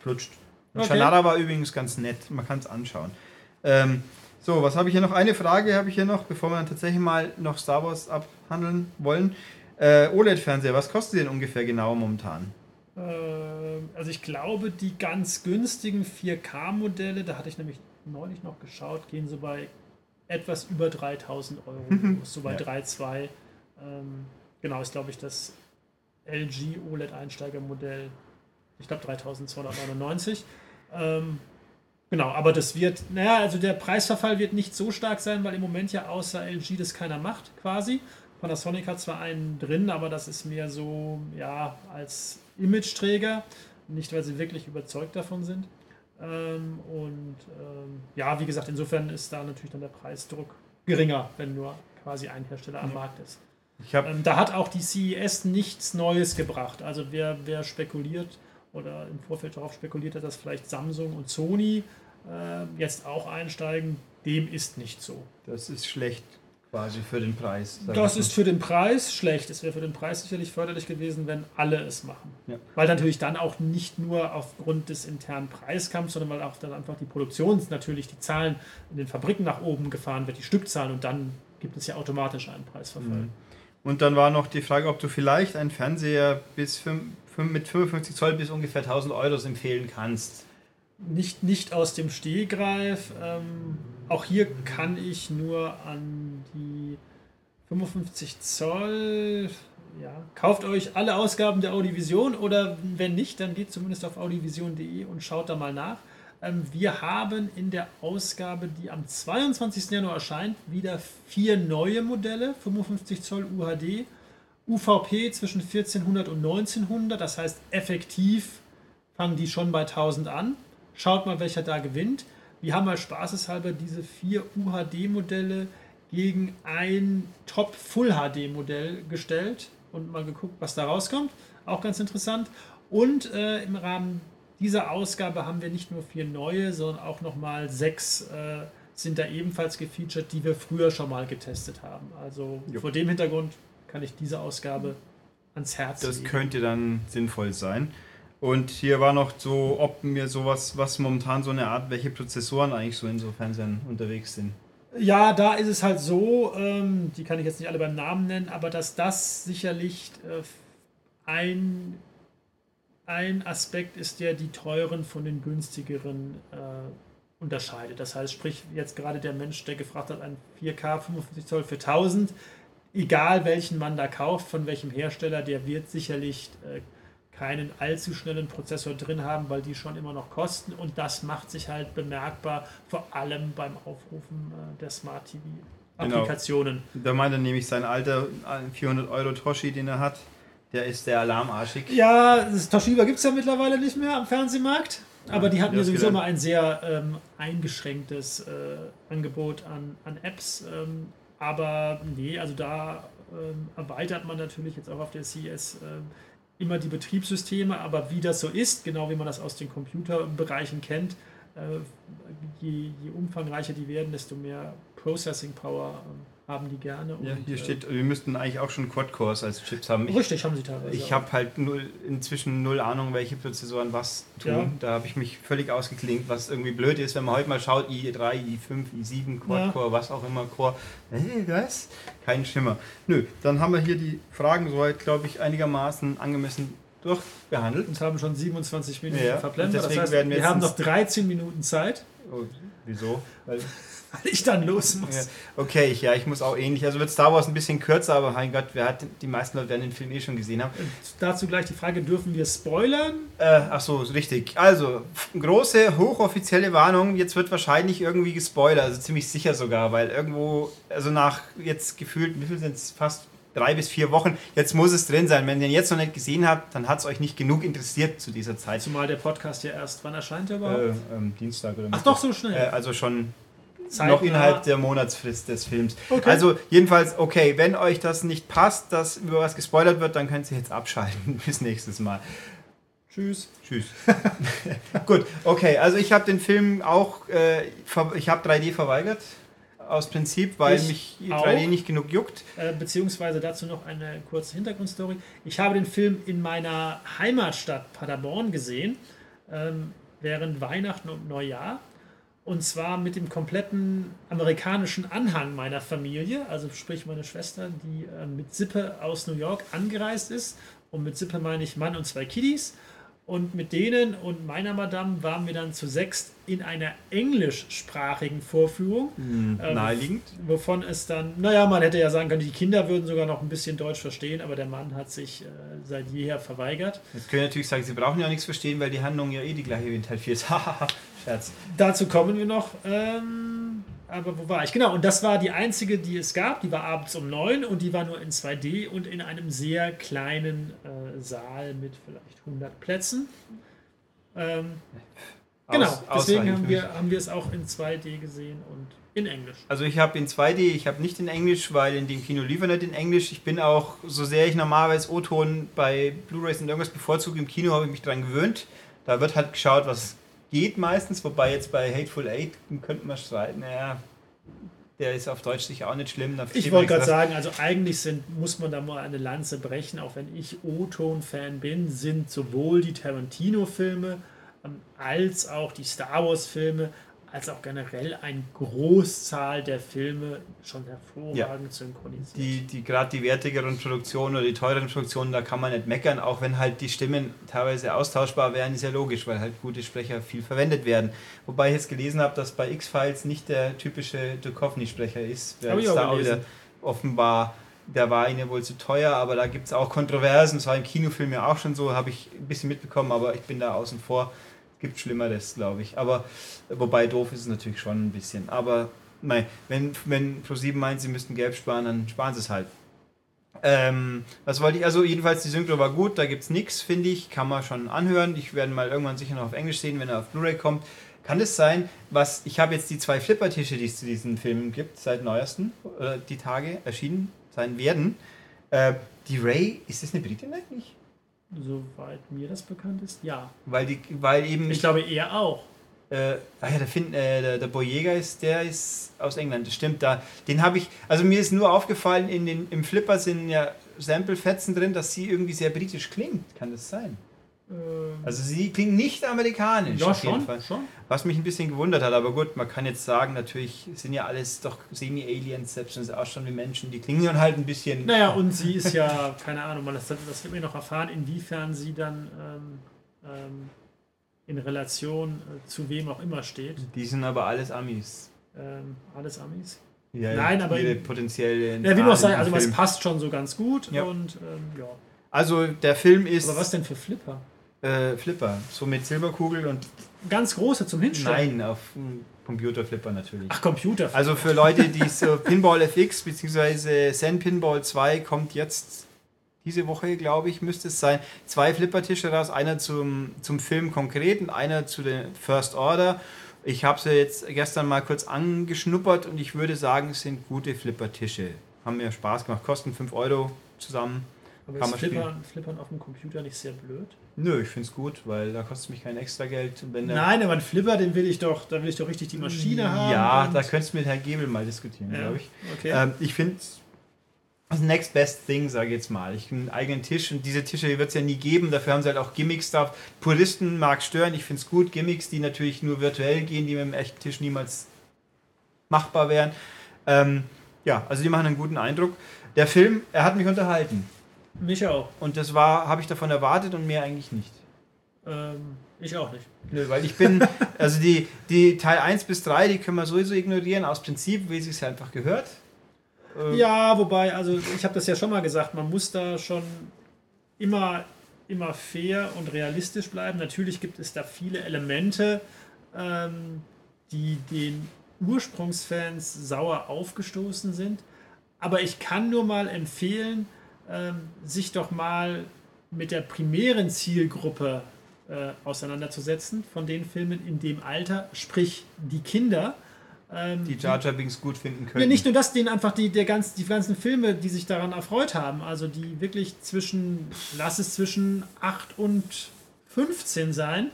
flutscht. Und okay. Shanada war übrigens ganz nett, man kann es anschauen. Ähm, so, was habe ich hier noch? Eine Frage habe ich hier noch, bevor wir dann tatsächlich mal noch Star Wars abhandeln wollen. Äh, OLED-Fernseher, was kostet denn ungefähr genau momentan? Äh, also ich glaube, die ganz günstigen 4K-Modelle, da hatte ich nämlich neulich noch geschaut, gehen so bei etwas über 3000 Euro, mhm. so bei ja. 3,2. Ähm, genau, ist glaube ich das LG OLED-Einsteigermodell, ich glaube 3299. Ähm, Genau, aber das wird, naja, also der Preisverfall wird nicht so stark sein, weil im Moment ja außer LG das keiner macht, quasi. Panasonic hat zwar einen drin, aber das ist mehr so, ja, als Imageträger, nicht weil sie wirklich überzeugt davon sind. Ähm, und ähm, ja, wie gesagt, insofern ist da natürlich dann der Preisdruck geringer, wenn nur quasi ein Hersteller am Markt ist. Ähm, da hat auch die CES nichts Neues gebracht. Also wer, wer spekuliert, oder im Vorfeld darauf spekuliert hat, dass vielleicht Samsung und Sony äh, jetzt auch einsteigen. Dem ist nicht so. Das ist schlecht quasi für den Preis. Das ist für den Preis schlecht. Es wäre für den Preis sicherlich förderlich gewesen, wenn alle es machen. Ja. Weil natürlich dann auch nicht nur aufgrund des internen Preiskampfs, sondern weil auch dann einfach die Produktion, natürlich die Zahlen in den Fabriken nach oben gefahren wird, die Stückzahlen und dann gibt es ja automatisch einen Preisverfall. Mhm. Und dann war noch die Frage, ob du vielleicht einen Fernseher bis 5, mit 55 Zoll bis ungefähr 1000 Euro empfehlen kannst. Nicht, nicht aus dem Stehgreif. Ähm, auch hier kann ich nur an die 55 Zoll, ja, kauft euch alle Ausgaben der Audiovision oder wenn nicht, dann geht zumindest auf audiovision.de und schaut da mal nach. Ähm, wir haben in der Ausgabe, die am 22. Januar erscheint, wieder vier neue Modelle, 55 Zoll UHD, UVP zwischen 1400 und 1900, das heißt effektiv fangen die schon bei 1000 an. Schaut mal, welcher da gewinnt. Wir haben mal spaßeshalber diese vier UHD-Modelle gegen ein Top Full HD Modell gestellt und mal geguckt, was da rauskommt. Auch ganz interessant. Und äh, im Rahmen dieser Ausgabe haben wir nicht nur vier neue, sondern auch nochmal sechs äh, sind da ebenfalls gefeatured, die wir früher schon mal getestet haben. Also jo. vor dem Hintergrund kann ich diese Ausgabe ans Herz Das legen. könnte dann sinnvoll sein. Und hier war noch so, ob mir sowas, was momentan so eine Art, welche Prozessoren eigentlich so in so Fernsehern unterwegs sind. Ja, da ist es halt so, ähm, die kann ich jetzt nicht alle beim Namen nennen, aber dass das sicherlich äh, ein, ein Aspekt ist, der die teuren von den günstigeren äh, unterscheidet. Das heißt, sprich jetzt gerade der Mensch, der gefragt hat, ein 4K 55 Zoll für 1000, egal welchen man da kauft, von welchem Hersteller, der wird sicherlich äh, keinen allzu schnellen Prozessor drin haben, weil die schon immer noch kosten und das macht sich halt bemerkbar, vor allem beim Aufrufen äh, der Smart TV Applikationen. Genau. Da meint er nämlich sein alter 400 Euro Toshi, den er hat, der ist der alarmarschig. Ja, das Toshiba gibt es ja mittlerweile nicht mehr am Fernsehmarkt. Aber die hatten ja sowieso mal ein sehr ähm, eingeschränktes äh, Angebot an, an Apps. Ähm, aber nee, also da ähm, erweitert man natürlich jetzt auch auf der CES ähm, immer die Betriebssysteme, aber wie das so ist, genau wie man das aus den Computerbereichen kennt, äh, je, je umfangreicher die werden, desto mehr Processing Power ähm, haben die gerne. Ja, hier äh, steht, wir müssten eigentlich auch schon Quad-Cores als Chips haben. Ich, richtig, haben sie teilweise. Ich habe halt null, inzwischen null Ahnung, welche Prozessoren was tun. Ja. Da habe ich mich völlig ausgeklingt, was irgendwie blöd ist, wenn man heute mal schaut, i3, i5, i7, Quad-Core, ja. was auch immer, Core. Hey, was? Kein Schimmer. Nö, dann haben wir hier die Fragen soweit, glaube ich, einigermaßen angemessen durchbehandelt. Und haben schon 27 Minuten ja, verblendet. Das heißt, wir, wir haben noch 13 Minuten Zeit. Oh, wieso? Weil weil ich dann los muss. Ja. Okay, ich, ja, ich muss auch ähnlich. Also wird Star Wars ein bisschen kürzer, aber mein Gott, wer hat, die meisten Leute werden den Film eh schon gesehen haben. Und dazu gleich die Frage, dürfen wir spoilern? Äh, ach so, richtig. Also, große, hochoffizielle Warnung, jetzt wird wahrscheinlich irgendwie gespoilert, also ziemlich sicher sogar, weil irgendwo, also nach jetzt gefühlt, wie viel sind es, fast drei bis vier Wochen. Jetzt muss es drin sein. Wenn ihr ihn jetzt noch nicht gesehen habt, dann hat es euch nicht genug interessiert zu dieser Zeit. Zumal der Podcast ja erst, wann erscheint er überhaupt? Äh, ähm, Dienstag oder Ach doch, so schnell. Äh, also schon Zeitnah. noch innerhalb der Monatsfrist des Films. Okay. Also jedenfalls, okay, wenn euch das nicht passt, dass über was gespoilert wird, dann könnt ihr jetzt abschalten. Bis nächstes Mal. Tschüss. Tschüss. Gut, okay, also ich habe den Film auch, äh, ich habe 3D verweigert. Aus Prinzip, weil ich mich 3D auch, nicht genug juckt. Äh, beziehungsweise dazu noch eine kurze Hintergrundstory. Ich habe den Film in meiner Heimatstadt Paderborn gesehen, ähm, während Weihnachten und Neujahr. Und zwar mit dem kompletten amerikanischen Anhang meiner Familie, also sprich meine Schwester, die äh, mit Sippe aus New York angereist ist. Und mit Sippe meine ich Mann und zwei Kiddies. Und mit denen und meiner Madame waren wir dann zu sechst in einer englischsprachigen Vorführung. Mhm, ähm, naheliegend. Wovon es dann, naja, man hätte ja sagen können, die Kinder würden sogar noch ein bisschen Deutsch verstehen, aber der Mann hat sich äh, seit jeher verweigert. Jetzt können natürlich sagen, sie brauchen ja nichts verstehen, weil die Handlung ja eh die gleiche wie in Teil 4 ist. Scherz. Dazu kommen wir noch. Ähm, aber wo war ich? Genau, und das war die einzige, die es gab. Die war abends um neun und die war nur in 2D und in einem sehr kleinen äh, Saal mit vielleicht 100 Plätzen. Ähm, genau, deswegen haben wir, haben wir es auch in 2D gesehen und in Englisch. Also ich habe in 2D, ich habe nicht in Englisch, weil in dem Kino liefer nicht in Englisch. Ich bin auch, so sehr ich normalerweise O-Ton bei Blu-rays und irgendwas bevorzuge, im Kino habe ich mich daran gewöhnt. Da wird halt geschaut, was geht meistens, wobei jetzt bei Hateful Eight könnte man streiten, naja, der ist auf Deutsch sicher auch nicht schlimm. ich wollte gerade sagen, also eigentlich sind, muss man da mal eine Lanze brechen, auch wenn ich O-Ton-Fan bin, sind sowohl die Tarantino-Filme ähm, als auch die Star Wars-Filme als auch generell eine Großzahl der Filme schon hervorragend ja. synchronisiert. Die, die gerade die wertigeren Produktionen oder die teureren Produktionen, da kann man nicht meckern, auch wenn halt die Stimmen teilweise austauschbar wären, ist ja logisch, weil halt gute Sprecher viel verwendet werden. Wobei ich jetzt gelesen habe, dass bei X-Files nicht der typische Duchovny-Sprecher ist, wer jetzt da wieder offenbar der war ihnen wohl zu teuer, aber da gibt es auch Kontroversen. Das war im Kinofilm ja auch schon so, habe ich ein bisschen mitbekommen, aber ich bin da außen vor. Gibt Schlimmeres, glaube ich. Aber wobei doof ist es natürlich schon ein bisschen. Aber nein, wenn, wenn Pro7 meint, sie müssten Geld sparen, dann sparen sie es halt. Ähm, was wollte ich? Also jedenfalls die Synchro war gut, da gibt es nichts, finde ich. Kann man schon anhören. Ich werde mal irgendwann sicher noch auf Englisch sehen, wenn er auf Blu-ray kommt. Kann es sein, was ich habe jetzt die zwei Flippertische, die es zu diesen Filmen gibt, seit neuesten, oder die Tage erschienen sein werden. Äh, die Ray, ist das eine Britin eigentlich? Soweit mir das bekannt ist, ja. Weil, die, weil eben. Ich glaube, er auch. Äh, ah ja, der, Finn, äh, der, der Boyega ist, der ist aus England, das stimmt. Da, den habe ich, also mir ist nur aufgefallen, in den, im Flipper sind ja Sample-Fetzen drin, dass sie irgendwie sehr britisch klingt. Kann das sein? Ähm, Also sie klingt nicht amerikanisch. ja, auf jeden schon, Fall. schon. Was mich ein bisschen gewundert hat, aber gut, man kann jetzt sagen, natürlich sind ja alles doch Semi-Aliens, selbst wenn sie ausschauen wie Menschen, die klingen dann halt ein bisschen. Naja, und sie ist ja, keine Ahnung, man das, das wird mir noch erfahren, inwiefern sie dann ähm, ähm, in Relation äh, zu wem auch immer steht. Die sind aber alles Amis. Ähm, alles Amis. Ja, Nein, aber ihre in- potenzielle. Ja, wie Namen sagen, im also es passt schon so ganz gut Ja. und ähm, ja. Also der Film ist Aber was denn für Flipper? Äh, Flipper, so mit Silberkugel und Ganz große zum Hinstellen. nein auf Computerflipper natürlich. Ach, Computer. Also für Leute, die so Pinball FX bzw. Zen Pinball 2 kommt jetzt diese Woche, glaube ich, müsste es sein. Zwei Flippertische raus, einer zum, zum Film konkret und einer zu der First Order. Ich habe sie jetzt gestern mal kurz angeschnuppert und ich würde sagen, es sind gute Flippertische. Haben mir Spaß gemacht, kosten 5 Euro zusammen. Aber kann ist man Flippern, Flippern auf dem Computer nicht sehr blöd? Nö, ich finde es gut, weil da kostet mich kein extra Geld. Wenn Nein, aber ein Flipper, den will ich doch, da will ich doch richtig die Maschine haben. Ja, da könntest du mit Herrn Gebel mal diskutieren, Ja, glaube ich. Okay. Ähm, ich finde, das Next Best Thing, sage ich jetzt mal. Ich einen eigenen Tisch und diese Tische wird es ja nie geben. Dafür haben sie halt auch Gimmicks da. Puristen mag stören. Ich finde es gut. Gimmicks, die natürlich nur virtuell gehen, die mit dem echten Tisch niemals machbar wären. Ähm, ja, also die machen einen guten Eindruck. Der Film, er hat mich unterhalten. Mich auch. Und das war, habe ich davon erwartet und mehr eigentlich nicht. Ähm, ich auch nicht. Nö, weil ich bin, also die, die Teil 1 bis 3, die können wir sowieso ignorieren, aus Prinzip, wie es sich einfach gehört. Ähm, Ja, wobei, also ich habe das ja schon mal gesagt, man muss da schon immer, immer fair und realistisch bleiben. Natürlich gibt es da viele Elemente, ähm, die den Ursprungsfans sauer aufgestoßen sind. Aber ich kann nur mal empfehlen, sich doch mal mit der primären Zielgruppe äh, auseinanderzusetzen von den Filmen in dem Alter, sprich die Kinder. ähm, die Jar Jar Binks gut finden können. ja, nicht nur das, denen einfach die, der ganz, die ganzen Filme, die sich daran erfreut haben, also die wirklich zwischen, lass es zwischen 8 und 15 sein.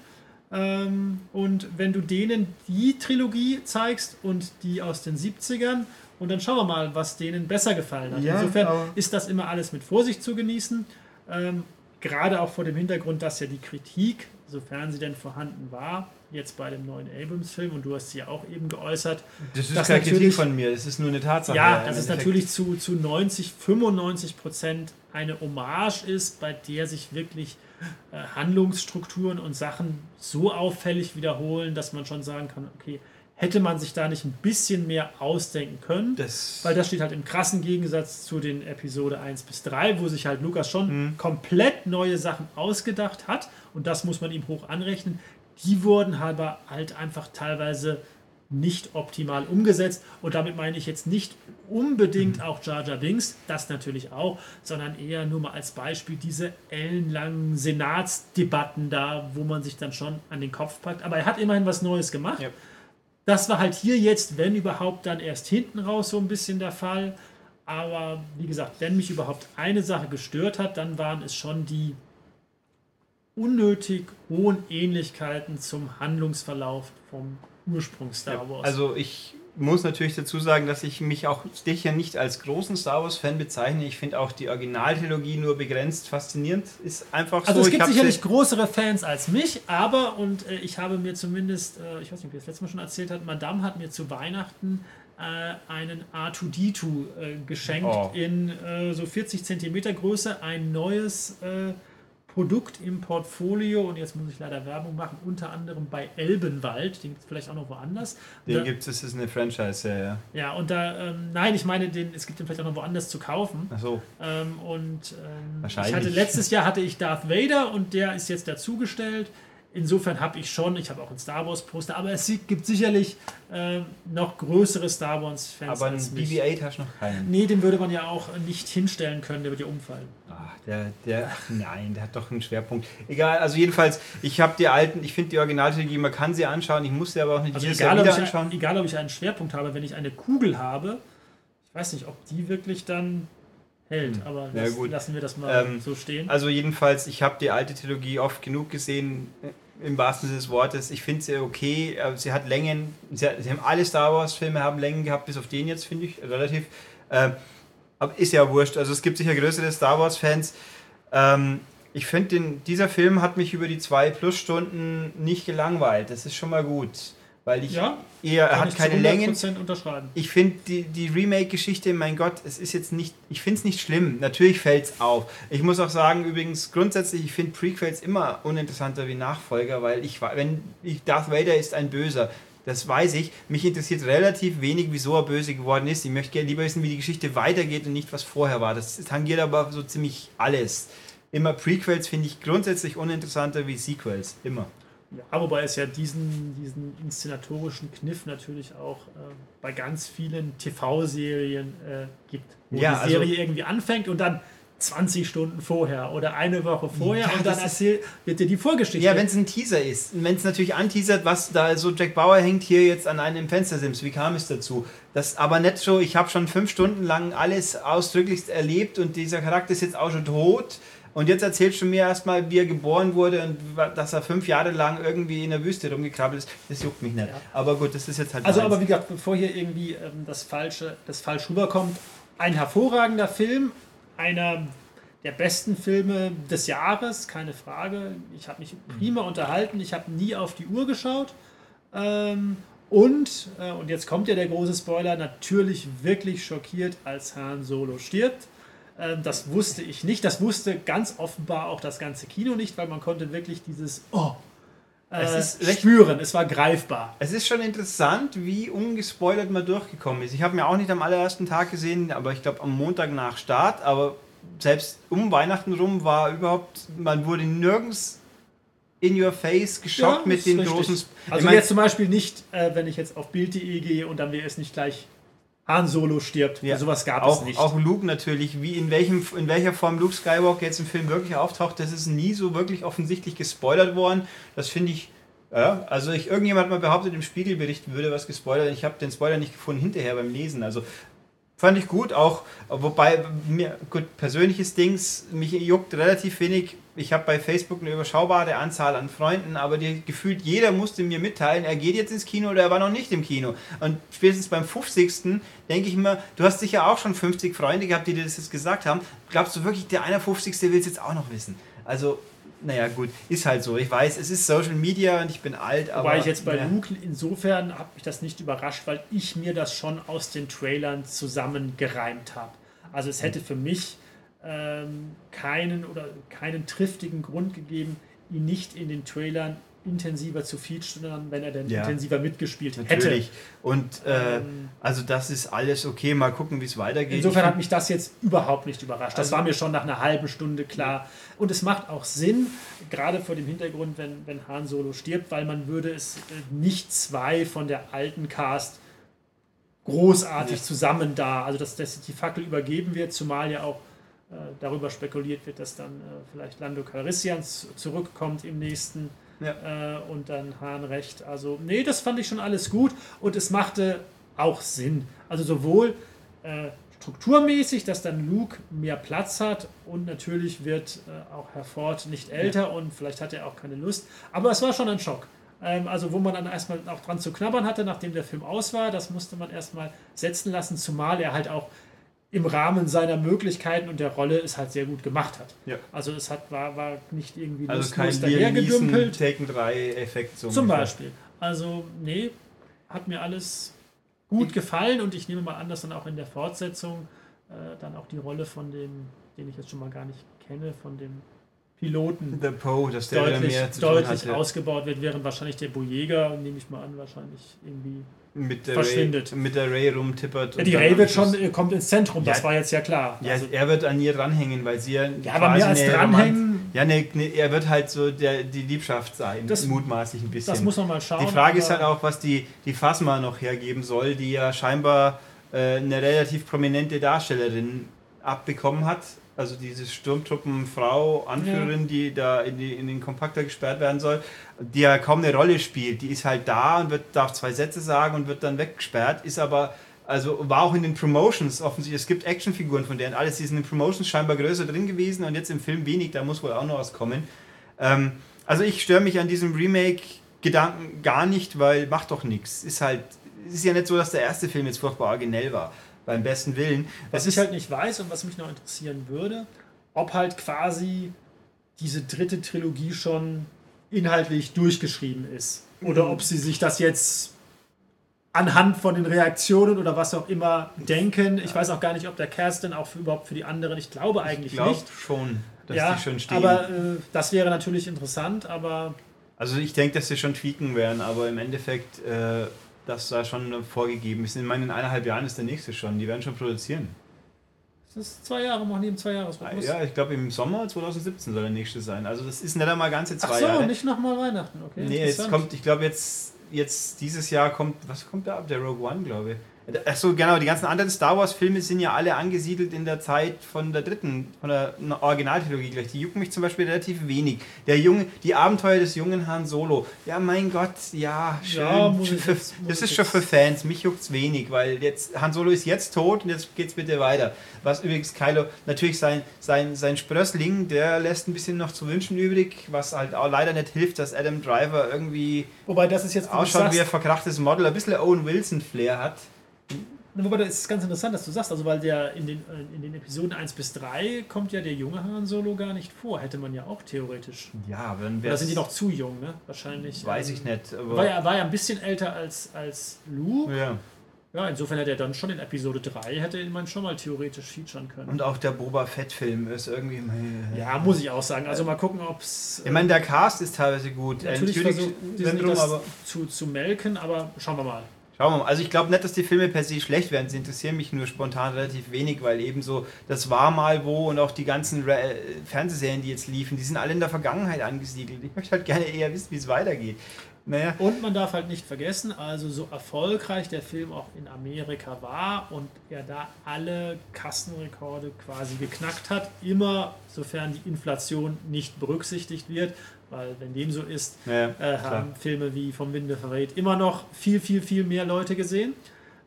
Ähm, und wenn du denen die Trilogie zeigst und die aus den 70ern, und dann schauen wir mal, was denen besser gefallen hat. Ja, Insofern aber- ist das immer alles mit Vorsicht zu genießen. Ähm, gerade auch vor dem Hintergrund, dass ja die Kritik, sofern sie denn vorhanden war, jetzt bei dem neuen Abrams-Film, und du hast sie ja auch eben geäußert, das ist keine Kritik von mir, das ist nur eine Tatsache. ja, dass es natürlich zu, zu 90, 95 Prozent eine Hommage ist, bei der sich wirklich äh, Handlungsstrukturen und Sachen so auffällig wiederholen, dass man schon sagen kann, okay, hätte man sich da nicht ein bisschen mehr ausdenken können? Das, Weil das steht halt im krassen Gegensatz zu den Episode 1 bis 3, wo sich halt Lukas schon Mhm. komplett neue Sachen ausgedacht hat. Und das muss man ihm hoch anrechnen. Die wurden aber halt einfach teilweise nicht optimal umgesetzt. Und damit meine ich jetzt nicht unbedingt Mhm. auch Jar Jar Binks, das natürlich auch, sondern eher nur mal als Beispiel diese ellenlangen Senatsdebatten da, wo man sich dann schon an den Kopf packt. Aber er hat immerhin was Neues gemacht. Ja. Das war halt hier jetzt, wenn überhaupt, dann erst hinten raus so ein bisschen der Fall. Aber wie gesagt, wenn mich überhaupt eine Sache gestört hat, dann waren es schon die unnötig hohen Ähnlichkeiten zum Handlungsverlauf vom Ursprung Star Wars. Also ich muss natürlich dazu sagen, dass ich mich auch sicher nicht als großen Star Wars Fan bezeichne. Ich finde auch die Originaltrilogie nur begrenzt faszinierend. Ist einfach Also so. es ich gibt sicherlich größere Fans als mich, aber, und äh, ich habe mir zumindest, äh, ich weiß nicht, ob ihr das letztes Mal schon erzählt hat, Madame hat mir zu Weihnachten äh, einen R2D2 äh, geschenkt Oh. in äh, so 40 Zentimeter Größe, ein neues äh, Produkt im Portfolio und jetzt muss ich leider Werbung machen, unter anderem bei Elbenwald, den gibt es vielleicht auch noch woanders. Den gibt es, das ist eine Franchise, ja, ja. Ja, und da, ähm, nein, ich meine, den, es gibt den vielleicht auch noch woanders zu kaufen. Ach so. Ähm, und ähm, Wahrscheinlich. ich hatte letztes Jahr hatte ich Darth Vader und der ist jetzt dazugestellt. Insofern habe ich schon, ich habe auch ein Star Wars Poster, aber es gibt sicherlich äh, noch größere Star Wars Fans Aber mich. BB-8 hast du noch keinen. Nee, den würde man ja auch nicht hinstellen können, der würde ja umfallen. Ach, der, der, ach nein, der hat doch einen Schwerpunkt. Egal, also jedenfalls, ich habe die alten, ich finde die Originaltrilogie, man kann sie anschauen, ich muss sie aber auch nicht Also egal wieder ich, anschauen. egal, ob ich einen Schwerpunkt habe, wenn ich eine Kugel habe, ich weiß nicht, ob die wirklich dann hält, aber Ja, lassen wir das mal Ähm, so stehen. Also jedenfalls, ich habe die alte Trilogie oft genug gesehen, im wahrsten Sinne des Wortes. Ich finde sie okay, äh, sie hat Längen, sie, hat, sie haben alle Star Wars Filme haben Längen gehabt, bis auf den jetzt, finde ich, relativ. Ähm, aber ist ja wurscht, also es gibt sicher größere Star Wars Fans. Ähm, ich finde, dieser Film hat mich über die zwei plus Stunden nicht gelangweilt. Das ist schon mal gut. Weil ich Ja, eher, er hat keine Längen. 100% unterschreiben. Ich finde die, die Remake-Geschichte, mein Gott, es ist jetzt nicht, ich finde es nicht schlimm. Natürlich fällt es auf. Ich muss auch sagen, übrigens, grundsätzlich, ich finde Prequels immer uninteressanter wie Nachfolger, weil ich, wenn ich, Darth Vader ist ein Böser. Das weiß ich. Mich interessiert relativ wenig, wieso er böse geworden ist. Ich möchte gerne lieber wissen, wie die Geschichte weitergeht und nicht, was vorher war. Das tangiert aber so ziemlich alles. Immer Prequels finde ich grundsätzlich uninteressanter wie Sequels. Immer. Ja, wobei es ja diesen, diesen inszenatorischen Kniff natürlich auch äh, bei ganz vielen TV-Serien äh, gibt. Wo Ja, die also- Serie irgendwie anfängt und dann 20 Stunden vorher oder eine Woche vorher Ja, und dann erzählt, wird dir die Vorgeschichte. Ja, wenn es ein Teaser ist. Wenn es natürlich anteasert, was da so Jack Bauer hängt hier jetzt an einem Fenstersims. Wie kam es dazu? Das aber nicht so, ich habe schon fünf Stunden lang alles ausdrücklichst erlebt und dieser Charakter ist jetzt auch schon tot. Und jetzt erzählst du mir erstmal, wie er geboren wurde und dass er fünf Jahre lang irgendwie in der Wüste rumgekrabbelt ist. Das juckt mich nicht. Ja. Aber gut, das ist jetzt halt. Also, aber wie gesagt, bevor hier irgendwie ähm, das, Falsche, das falsch rüberkommt, ein hervorragender Film, einer der besten Filme des Jahres, keine Frage. Ich habe mich prima unterhalten, ich habe nie auf die Uhr geschaut. Ähm, und, äh, und jetzt kommt ja der große Spoiler, natürlich wirklich schockiert, als Han Solo stirbt. Ähm, das wusste ich nicht. Das wusste ganz offenbar auch das ganze Kino nicht, weil man konnte wirklich dieses Oh äh, Es ist recht- spüren. Es war greifbar. Es ist schon interessant, wie ungespoilert man durchgekommen ist. Ich habe mir auch nicht am allerersten Tag gesehen, aber ich glaube am Montag nach Start. Aber selbst um Weihnachten rum war überhaupt, man wurde nirgends in your face geschockt Ja, mit ist den richtig. großen. Sp- Also ich mein, jetzt zum Beispiel nicht, äh, wenn ich jetzt auf Bild.de gehe und dann wäre es nicht gleich Han Solo stirbt. ja, Sowas gab auch, es nicht. Auch Luke natürlich, wie in, welchem, in welcher Form Luke Skywalker jetzt im Film wirklich auftaucht, das ist nie so wirklich offensichtlich gespoilert worden. Das finde ich. Ja, also ich, irgendjemand hat mal behauptet, im Spiegelbericht würde was gespoilert. Ich habe den Spoiler nicht gefunden hinterher beim Lesen. Also fand ich gut, auch wobei mir gut persönliches Dings mich juckt relativ wenig. Ich habe bei Facebook eine überschaubare Anzahl an Freunden, aber die, gefühlt jeder musste mir mitteilen, er geht jetzt ins Kino oder er war noch nicht im Kino. Und spätestens beim 50. denke ich mir, du hast sicher auch schon 50 Freunde gehabt, die dir das jetzt gesagt haben. Glaubst du wirklich, der 51. will es jetzt auch noch wissen? Also, naja, gut, ist halt so. Ich weiß, es ist Social Media und ich bin alt, aber. Wobei ich jetzt bei ja. Luke, insofern hat mich das nicht überrascht, weil ich mir das schon aus den Trailern zusammengereimt habe. Also es hätte für mich ähm, keinen oder keinen triftigen Grund gegeben, ihn nicht in den Trailern intensiver zu featuren, wenn er denn Ja. intensiver mitgespielt Natürlich. hätte. Und äh, Ähm, also das ist alles okay. Mal gucken, wie es weitergeht. Insofern hat mich das jetzt überhaupt nicht überrascht. Das Also- war mir schon nach einer halben Stunde klar. Und es macht auch Sinn, gerade vor dem Hintergrund, wenn, wenn Han Solo stirbt, weil man würde es äh, nicht zwei von der alten Cast großartig Ja. zusammen da, also dass, dass die Fackel übergeben wird, zumal ja auch äh, darüber spekuliert wird, dass dann äh, vielleicht Lando Calrissian zurückkommt im nächsten äh, und dann Hahn recht. Also, nee, das fand ich schon alles gut und es machte auch Sinn. Also sowohl äh, strukturmäßig, dass dann Luke mehr Platz hat und natürlich wird äh, auch Herr Ford nicht älter und vielleicht hat er auch keine Lust. Aber es war schon ein Schock. Ähm, also wo man dann erstmal auch dran zu knabbern hatte, nachdem der Film aus war, das musste man erstmal setzen lassen, zumal er halt auch im Rahmen seiner Möglichkeiten und der Rolle es halt sehr gut gemacht hat. Ja. Also es hat, war, war nicht irgendwie also lustlos dahergedümpelt. Taken 3 Effekt. So Zum ungefähr. Beispiel. Also, nee, hat mir alles gut gefallen und ich nehme mal an, dass dann auch in der Fortsetzung äh, dann auch die Rolle von dem, den ich jetzt schon mal gar nicht kenne, von dem Piloten The Poe, dass der deutlich, mehr zu tun deutlich hatte. ausgebaut wird, während wahrscheinlich der Bojäger, nehme ich mal an, wahrscheinlich irgendwie. Mit der verschwindet. Ray, mit der Ray rumtippert. Ja, die Ray wird schon, äh, kommt ins Zentrum, das Ja, war jetzt ja klar. Ja, Also, er wird an ihr dranhängen, weil sie ja. Ja, aber mehr als dranhängen- Ja, ne, ne, er wird halt so der, die Liebschaft sein, Das- mutmaßlich ein bisschen. das muss man mal schauen. die Frage ist halt auch, was die, die Phasma noch hergeben soll, die ja scheinbar äh, eine relativ prominente Darstellerin abbekommen hat. Also diese Sturmtruppenfrau, Anführerin, die da in, die, in den Kompakter gesperrt werden soll, die ja kaum eine Rolle spielt. Die ist halt da und wird, darf zwei Sätze sagen und wird dann weggesperrt, ist aber, also war auch in den Promotions offensichtlich, es gibt Actionfiguren von denen, alles die sind in den Promotions scheinbar größer drin gewesen und jetzt im Film wenig, da muss wohl auch noch was kommen. Ähm, also ich störe mich an diesem Remake-Gedanken gar nicht, weil macht doch nichts. Ist halt, es ist ja nicht so, dass der erste Film jetzt furchtbar originell war. Beim besten Willen. Was ich halt nicht weiß und was mich noch interessieren würde, ob halt quasi diese dritte Trilogie schon inhaltlich durchgeschrieben ist. Oder ob sie sich das jetzt anhand von den Reaktionen oder was auch immer denken. Ich weiß auch gar nicht, ob der Cast denn auch für, überhaupt für die anderen, ich glaube eigentlich Ich glaube nicht. schon, dass ja, die schon stehen. aber äh, das wäre natürlich interessant, aber also ich denke, dass sie schon tweaken werden, aber im Endeffekt, äh, das da schon vorgegeben ist. Ich meine, in eineinhalb Jahren ist der nächste schon. Die werden schon produzieren. das ist zwei Jahre, machen die im Zweijahresrhythmus. Ja, ich glaube im Sommer 2017 soll der nächste sein. Also das ist nicht einmal ganze zwei Ach so, Jahre. nicht nochmal Weihnachten, okay. Nee, jetzt kommt, ich glaube jetzt, jetzt dieses Jahr kommt, was kommt da ab? Der Rogue One, glaube ich. Achso, genau, die ganzen anderen Star Wars Filme sind ja alle angesiedelt in der Zeit von der dritten, von der Originaltrilogie gleich. Die jucken mich zum Beispiel relativ wenig. Der junge, die Abenteuer des jungen Han Solo. Ja, mein Gott, ja, schön. Ja, Für- jetzt- das ist schon für Fans. Mich juckt's wenig, weil jetzt Han Solo ist jetzt tot und jetzt geht's bitte weiter. Was übrigens Kylo, natürlich sein, sein, sein Sprössling, der lässt ein bisschen noch zu wünschen übrig, was halt auch leider nicht hilft, dass Adam Driver irgendwie Wobei das ist jetzt, ausschaut wie ein verkrachtes Model, ein bisschen Owen Wilson-Flair hat. Wobei das ist ganz interessant, dass du sagst, also weil der in den, in den Episoden 1 bis 3 kommt ja der junge Han Solo gar nicht vor. Hätte man ja auch theoretisch. Ja, dann Oder wäre sind die noch zu jung, ne? Wahrscheinlich. Weiß ähm, ich nicht. Aber War ja, war ja ein bisschen älter als, als Luke. ja. Ja, insofern hätte er dann schon in Episode 3 hätte man schon mal theoretisch featuren können. Und auch der Boba Fett-Film ist irgendwie. ja, muss ich auch sagen. Also mal gucken, ob es. Ich meine, der Cast ist teilweise gut. natürlich Natürlich versucht das aber zu, zu melken, aber schauen wir mal. Schauen wir mal. Also ich glaube nicht, dass die Filme per se schlecht werden. Sie interessieren mich nur spontan relativ wenig, weil eben so, das war mal wo und auch die ganzen Re äh, Fernsehserien, die jetzt liefen, die sind alle in der Vergangenheit angesiedelt. Ich möchte halt gerne eher wissen, wie es weitergeht. Naja, Und man darf halt nicht vergessen, also so erfolgreich der Film auch in Amerika war und er da alle Kassenrekorde quasi geknackt hat, immer sofern die Inflation nicht berücksichtigt wird, weil wenn dem so ist, naja äh, haben Filme wie Vom Winde verrät immer noch viel, viel, viel mehr Leute gesehen.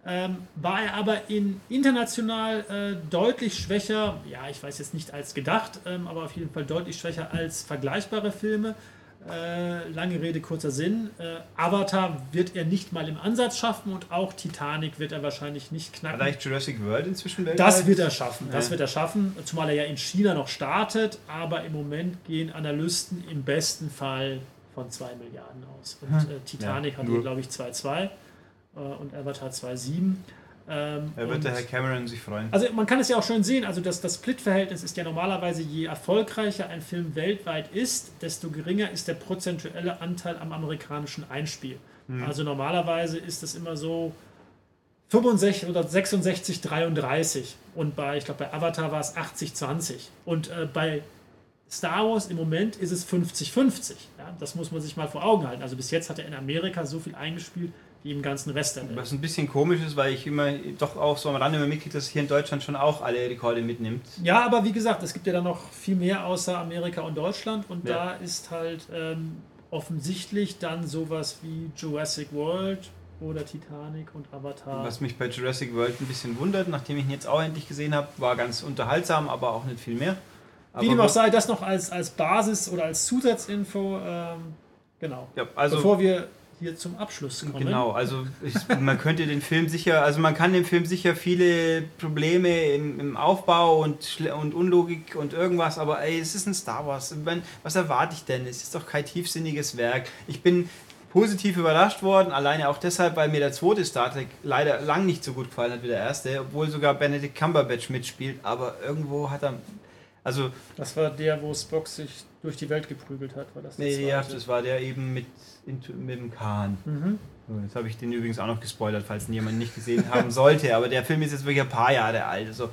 Ähm, war er aber in international äh, deutlich schwächer, ja, ich weiß jetzt nicht als gedacht, ähm, aber auf jeden Fall deutlich schwächer als vergleichbare Filme. Äh, lange Rede, kurzer Sinn. Äh, Avatar wird er nicht mal im Ansatz schaffen und auch Titanic wird er wahrscheinlich nicht knacken. Vielleicht Jurassic World inzwischen weltweit? Das wird er schaffen, das Ja. wird er schaffen, zumal er ja in China noch startet, aber im Moment gehen Analysten im besten Fall von 2 Milliarden aus. Und äh, Titanic Ja, hat glaube ich, 2,2 äh, und Avatar 2,7. Ähm, Da wird der Herr Cameron sich freuen. also man kann es ja auch schön sehen, also das, das Split-Verhältnis ist ja normalerweise, je erfolgreicher ein Film weltweit ist, desto geringer ist der prozentuelle Anteil am amerikanischen Einspiel. Also normalerweise ist es immer so 65 oder 66, 33 und bei, ich glaube bei Avatar war es 80, 20 und äh, bei Star Wars im Moment ist es 50-50. Ja? Das muss man sich mal vor Augen halten. Also bis jetzt hat er in Amerika so viel eingespielt wie im ganzen Rest der Welt. Was ein bisschen komisch ist, weil ich immer doch auch so am Rande immer mitkriege, dass hier in Deutschland schon auch alle Rekorde mitnimmt. Ja, aber wie gesagt, es gibt ja dann noch viel mehr außer Amerika und Deutschland und Ja. da ist halt ähm, offensichtlich dann sowas wie Jurassic World oder Titanic und Avatar. Was mich bei Jurassic World ein bisschen wundert, nachdem ich ihn jetzt auch endlich gesehen habe, war ganz unterhaltsam, aber auch nicht viel mehr. wie Aber dem auch sei, das noch als, als Basis oder als Zusatzinfo. Ähm, genau. Ja, also Bevor wir hier zum Abschluss kommen. Genau, also ich, man könnte den Film sicher, also man kann dem Film sicher viele Probleme im, im Aufbau und, und Unlogik und irgendwas, aber ey, es ist ein Star Wars. Ich mein, was erwarte ich denn? Es ist doch kein tiefsinniges Werk. Ich bin positiv überrascht worden, alleine auch deshalb, weil mir der zweite Star Trek leider lang nicht so gut gefallen hat wie der erste, obwohl sogar Benedict Cumberbatch mitspielt, aber irgendwo hat er Also, Das war der, wo Spock sich durch die Welt geprügelt hat. War das nee, ja, das war der eben mit, mit dem Kahn. Mhm. So, Jetzt habe ich den übrigens auch noch gespoilert, falls ihn jemand nicht gesehen haben sollte. Aber der Film ist jetzt wirklich ein paar Jahre alt. Also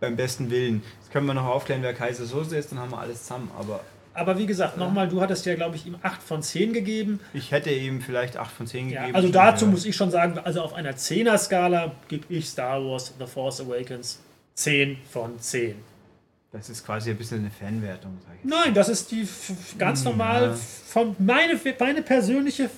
beim besten Willen. Jetzt können wir noch aufklären, wer Kaiser Soße ist, dann haben wir alles zusammen. Aber Aber wie gesagt, nochmal, du hattest ja, glaube ich, ihm 8 von 10 gegeben. ich hätte ihm vielleicht 8 von 10 Ja, gegeben. also dazu Ja. muss ich schon sagen, also auf einer 10er-Skala gebe ich Star Wars The Force Awakens 10 von 10. Das ist quasi ein bisschen eine Fanwertung. Nein, das ist die ganz normal Ja. von meine, meine persönliche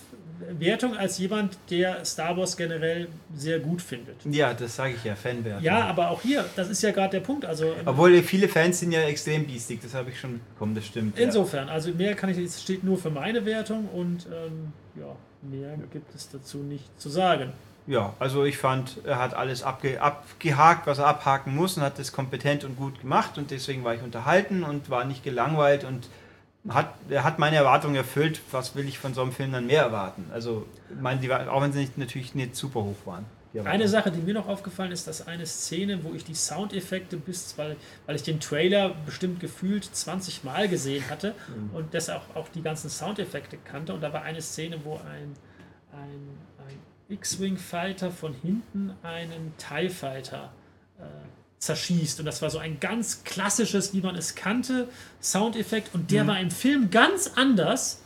Wertung als jemand, der Star Wars generell sehr gut findet. Ja, das sage ich ja, Fanwertung. Ja, aber auch hier, das ist ja gerade der Punkt. Also Obwohl viele Fans sind ja extrem biestig, das habe ich schon bekommen, das stimmt. insofern, also mehr kann ich, es steht nur für meine Wertung und ähm, ja, mehr gibt es dazu nicht zu sagen. Ja. also ich fand, er hat alles abge abgehakt, was er abhaken muss und hat das kompetent und gut gemacht und deswegen war ich unterhalten und war nicht gelangweilt und hat, er hat meine Erwartungen erfüllt. Was will ich von so einem Film dann mehr erwarten? Also, meine, die, auch wenn sie nicht, natürlich nicht super hoch waren. Eine. Sache, die mir noch aufgefallen ist, dass eine Szene, wo ich die Soundeffekte bis, weil, weil ich den Trailer bestimmt gefühlt 20 Mal gesehen hatte und deshalb auch, auch die ganzen Soundeffekte kannte. Und da war eine Szene, wo ein, ein, ein X-Wing-Fighter von hinten einen TIE Fighter äh, zerschießt. Und das war so ein ganz klassisches, wie man es kannte, Soundeffekt. Und der war im Film ganz anders.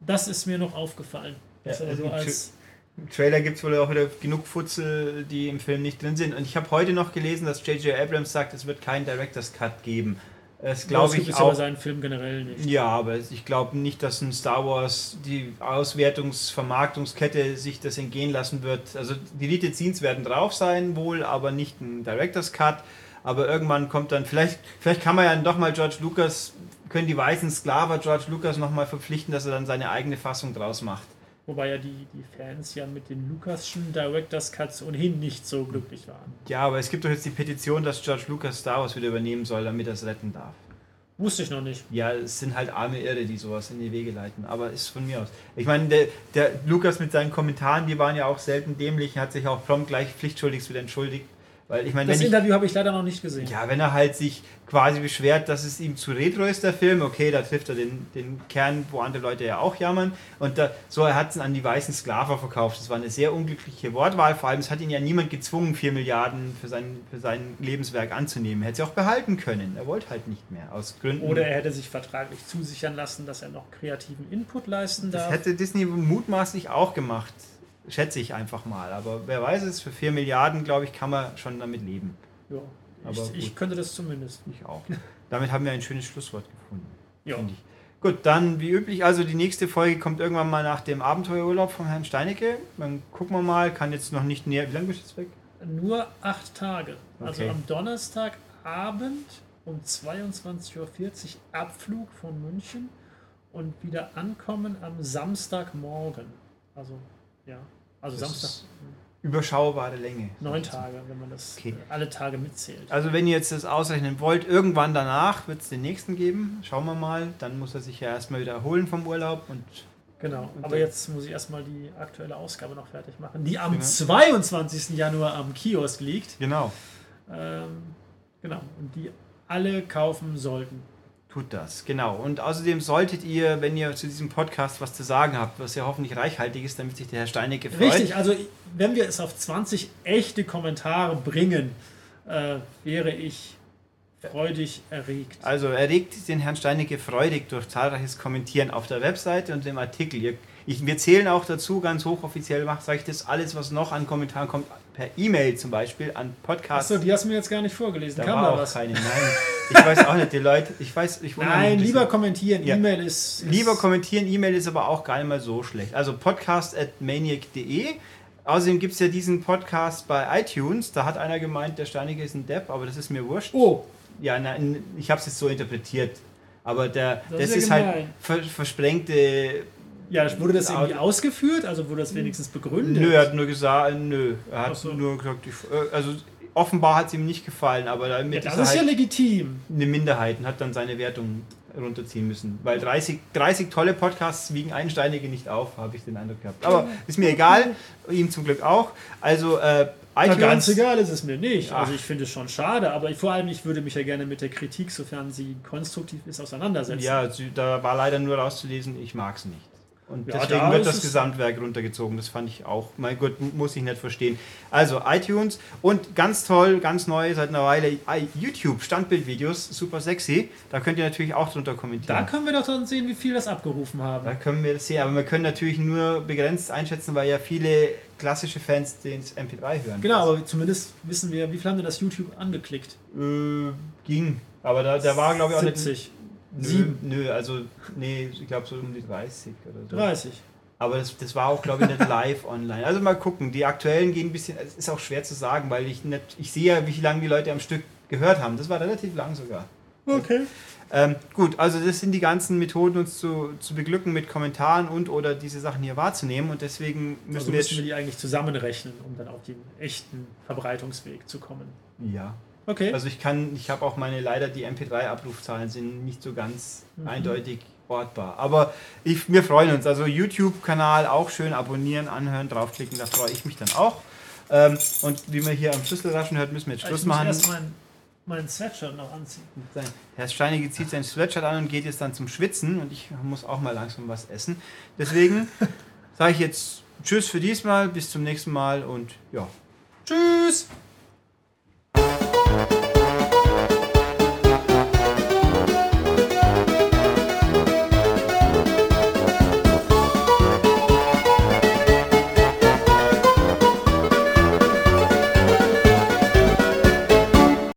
Das ist mir noch aufgefallen. Ja, also also als Im Trailer gibt es wohl auch wieder genug Futzel, die im Film nicht drin sind. Und ich habe heute noch gelesen, dass J.J. Abrams sagt, es wird keinen Director's Cut geben. Das glaube ich es auch. seinen Filmen generell nicht. Ja, aber ich glaube nicht, dass ein Star Wars die Auswertungs-Vermarktungskette sich das entgehen lassen wird. Also die Deleted Scenes werden drauf sein, wohl, aber nicht ein Director's Cut. Aber irgendwann kommt dann, vielleicht, vielleicht kann man ja doch mal George Lucas, können die weißen Sklaver George Lucas nochmal verpflichten, dass er dann seine eigene Fassung draus macht. Wobei ja die, die Fans ja mit den Lucasschen Director's Cuts ohnehin nicht so glücklich waren. Ja, aber es gibt doch jetzt die Petition, dass George Lucas Star Wars wieder übernehmen soll, damit er es retten darf. Wusste ich noch nicht. Ja, es sind halt arme Irre, die sowas in die Wege leiten. Aber ist von mir aus. Ich meine, der, der Lukas mit seinen Kommentaren, die waren ja auch selten dämlich, hat sich auch prompt gleich pflichtschuldigst wieder entschuldigt. Weil ich meine, Das Interview habe ich leider noch nicht gesehen. ja, wenn er halt sich quasi beschwert, dass es ihm zu retro ist, der Film, okay, da trifft er den, den Kern, wo andere Leute ja auch jammern. Und da, so, er hat es an die weißen Sklaver verkauft. Das war eine sehr unglückliche Wortwahl. Vor allem, es hat ihn ja niemand gezwungen, 4 Milliarden für sein, für sein Lebenswerk anzunehmen. Er hätte sie auch behalten können. Er wollte halt nicht mehr, aus Gründen. Oder er hätte sich vertraglich zusichern lassen, dass er noch kreativen Input leisten Das darf. hätte Disney mutmaßlich auch gemacht. Schätze ich einfach mal. Aber wer weiß es, für 4 Milliarden, glaube ich, kann man schon damit leben. Ja, Aber ich, ich könnte das zumindest. Ich auch. Damit haben wir ein schönes Schlusswort gefunden. Ja. finde ich. Gut, dann wie üblich, also die nächste Folge kommt irgendwann mal nach dem Abenteuerurlaub von Herrn Steinecke. Dann gucken wir mal, kann jetzt noch nicht näher. Wie lange bist du jetzt weg? Nur acht Tage. Also Okay. am Donnerstagabend um 22.40 Uhr Abflug von München und wieder ankommen am Samstagmorgen. Also, ja. Also Das Samstag. Überschaubare Länge. Neun Tage, wenn man das Okay. alle Tage mitzählt. Also wenn ihr jetzt das ausrechnen wollt, irgendwann danach wird es den nächsten geben. Schauen wir mal. Dann muss er sich ja erstmal wieder erholen vom Urlaub und Genau. Aber jetzt muss ich erstmal die aktuelle Ausgabe noch fertig machen, die am Genau. 22. Januar am Kiosk liegt. genau. Ähm, genau. Und die alle kaufen sollten. Tut das, genau. Und außerdem solltet ihr, wenn ihr zu diesem Podcast was zu sagen habt, was ja hoffentlich reichhaltig ist, damit sich der Herr Steinecke freut. Richtig, also wenn wir es auf 20 echte Kommentare bringen, äh, wäre ich freudig erregt. Also erregt den Herrn Steinecke freudig durch zahlreiches Kommentieren auf der Webseite und im Artikel. Ihr, ich, wir zählen auch dazu, ganz hochoffiziell sage ich das alles, was noch an Kommentaren kommt, per E-Mail zum Beispiel an Podcast. Achso, die hast du mir jetzt gar nicht vorgelesen. da Kam war da auch was? keine. Nein, ich weiß auch nicht, die Leute, ich weiß, ich Nein, ein lieber kommentieren. Ja. E-Mail ist, ist. Lieber kommentieren, E-Mail ist aber auch gar nicht mal so schlecht. Also podcast at maniac.de. Außerdem gibt es ja diesen Podcast bei iTunes. Da hat einer gemeint, der Steinige ist ein Depp, aber das ist mir wurscht. Oh, Ja, nein, ich habe es jetzt so interpretiert. Aber der, Das das, ist ja ist halt ver versprengte. Ja, wurde das irgendwie Ja. ausgeführt? Also wurde das wenigstens begründet? Nö, er hat nur gesagt, nö. Er hat so. nur gesagt, äh, also offenbar hat es ihm nicht gefallen, aber Ja, damit das ist ist ja halt legitim. eine Minderheit und hat dann seine Wertung runterziehen müssen. Weil 30, 30 tolle Podcasts wiegen Einsteinige nicht auf, habe ich den Eindruck gehabt. Aber ist mir egal, ihm zum Glück auch. Also äh, Na, ganz egal ist es mir nicht. Also ich finde es schon schade, aber ich, vor allem ich würde mich ja gerne mit der Kritik, sofern sie konstruktiv ist, auseinandersetzen. Ja, da war leider nur rauszulesen, ich mag es nicht. Und Ja, deswegen da wird das es- Gesamtwerk runtergezogen. Das fand ich auch. Mein Gott, muss ich nicht verstehen. Also iTunes und ganz toll, ganz neu seit einer Weile YouTube Standbildvideos, super sexy. Da könnt ihr natürlich auch drunter Da kommentieren. können wir doch dann sehen, wie viel das abgerufen haben. Da können wir das sehen, aber wir können natürlich nur begrenzt einschätzen, weil ja viele klassische Fans den MP3 hören. Genau, aber zumindest wissen wir, wie viel haben denn das YouTube angeklickt? Äh, ging. Aber da, der war, glaube ich, auch 70. nicht. Sieben. Nö, also, nee, ich glaube so um die 30 oder so. 30. Aber das, das war auch, glaube ich, nicht live online. Also mal gucken. Die aktuellen gehen ein bisschen. Es ist auch schwer zu sagen, weil ich nicht. Ich sehe ja, wie lange die Leute am Stück gehört haben. Das war relativ lang sogar. Okay. Ähm, gut, also das sind die ganzen Methoden, uns zu, zu beglücken mit Kommentaren und oder diese Sachen hier wahrzunehmen. Und deswegen müssen Also wir müssen jetzt. wir die eigentlich zusammenrechnen, um dann auf den echten Verbreitungsweg zu kommen. ja. Okay. Also ich kann, ich habe auch meine, leider die MP3-Abrufzahlen sind nicht so ganz Mhm. eindeutig ortbar. Aber ich, wir freuen uns. Also YouTube-Kanal auch schön abonnieren, anhören, draufklicken, da freue ich mich dann auch. Ähm, und wie man hier am Schlüsselraschen hört, müssen wir jetzt Schluss ich muss machen. erst mein, mein Sweatshirt noch anziehen. Sein- Herr Steinige zieht sein Sweatshirt an und geht jetzt dann zum Schwitzen und ich muss auch mal langsam was essen. Deswegen sage ich jetzt Tschüss für diesmal, bis zum nächsten Mal und ja. Tschüss! Bye.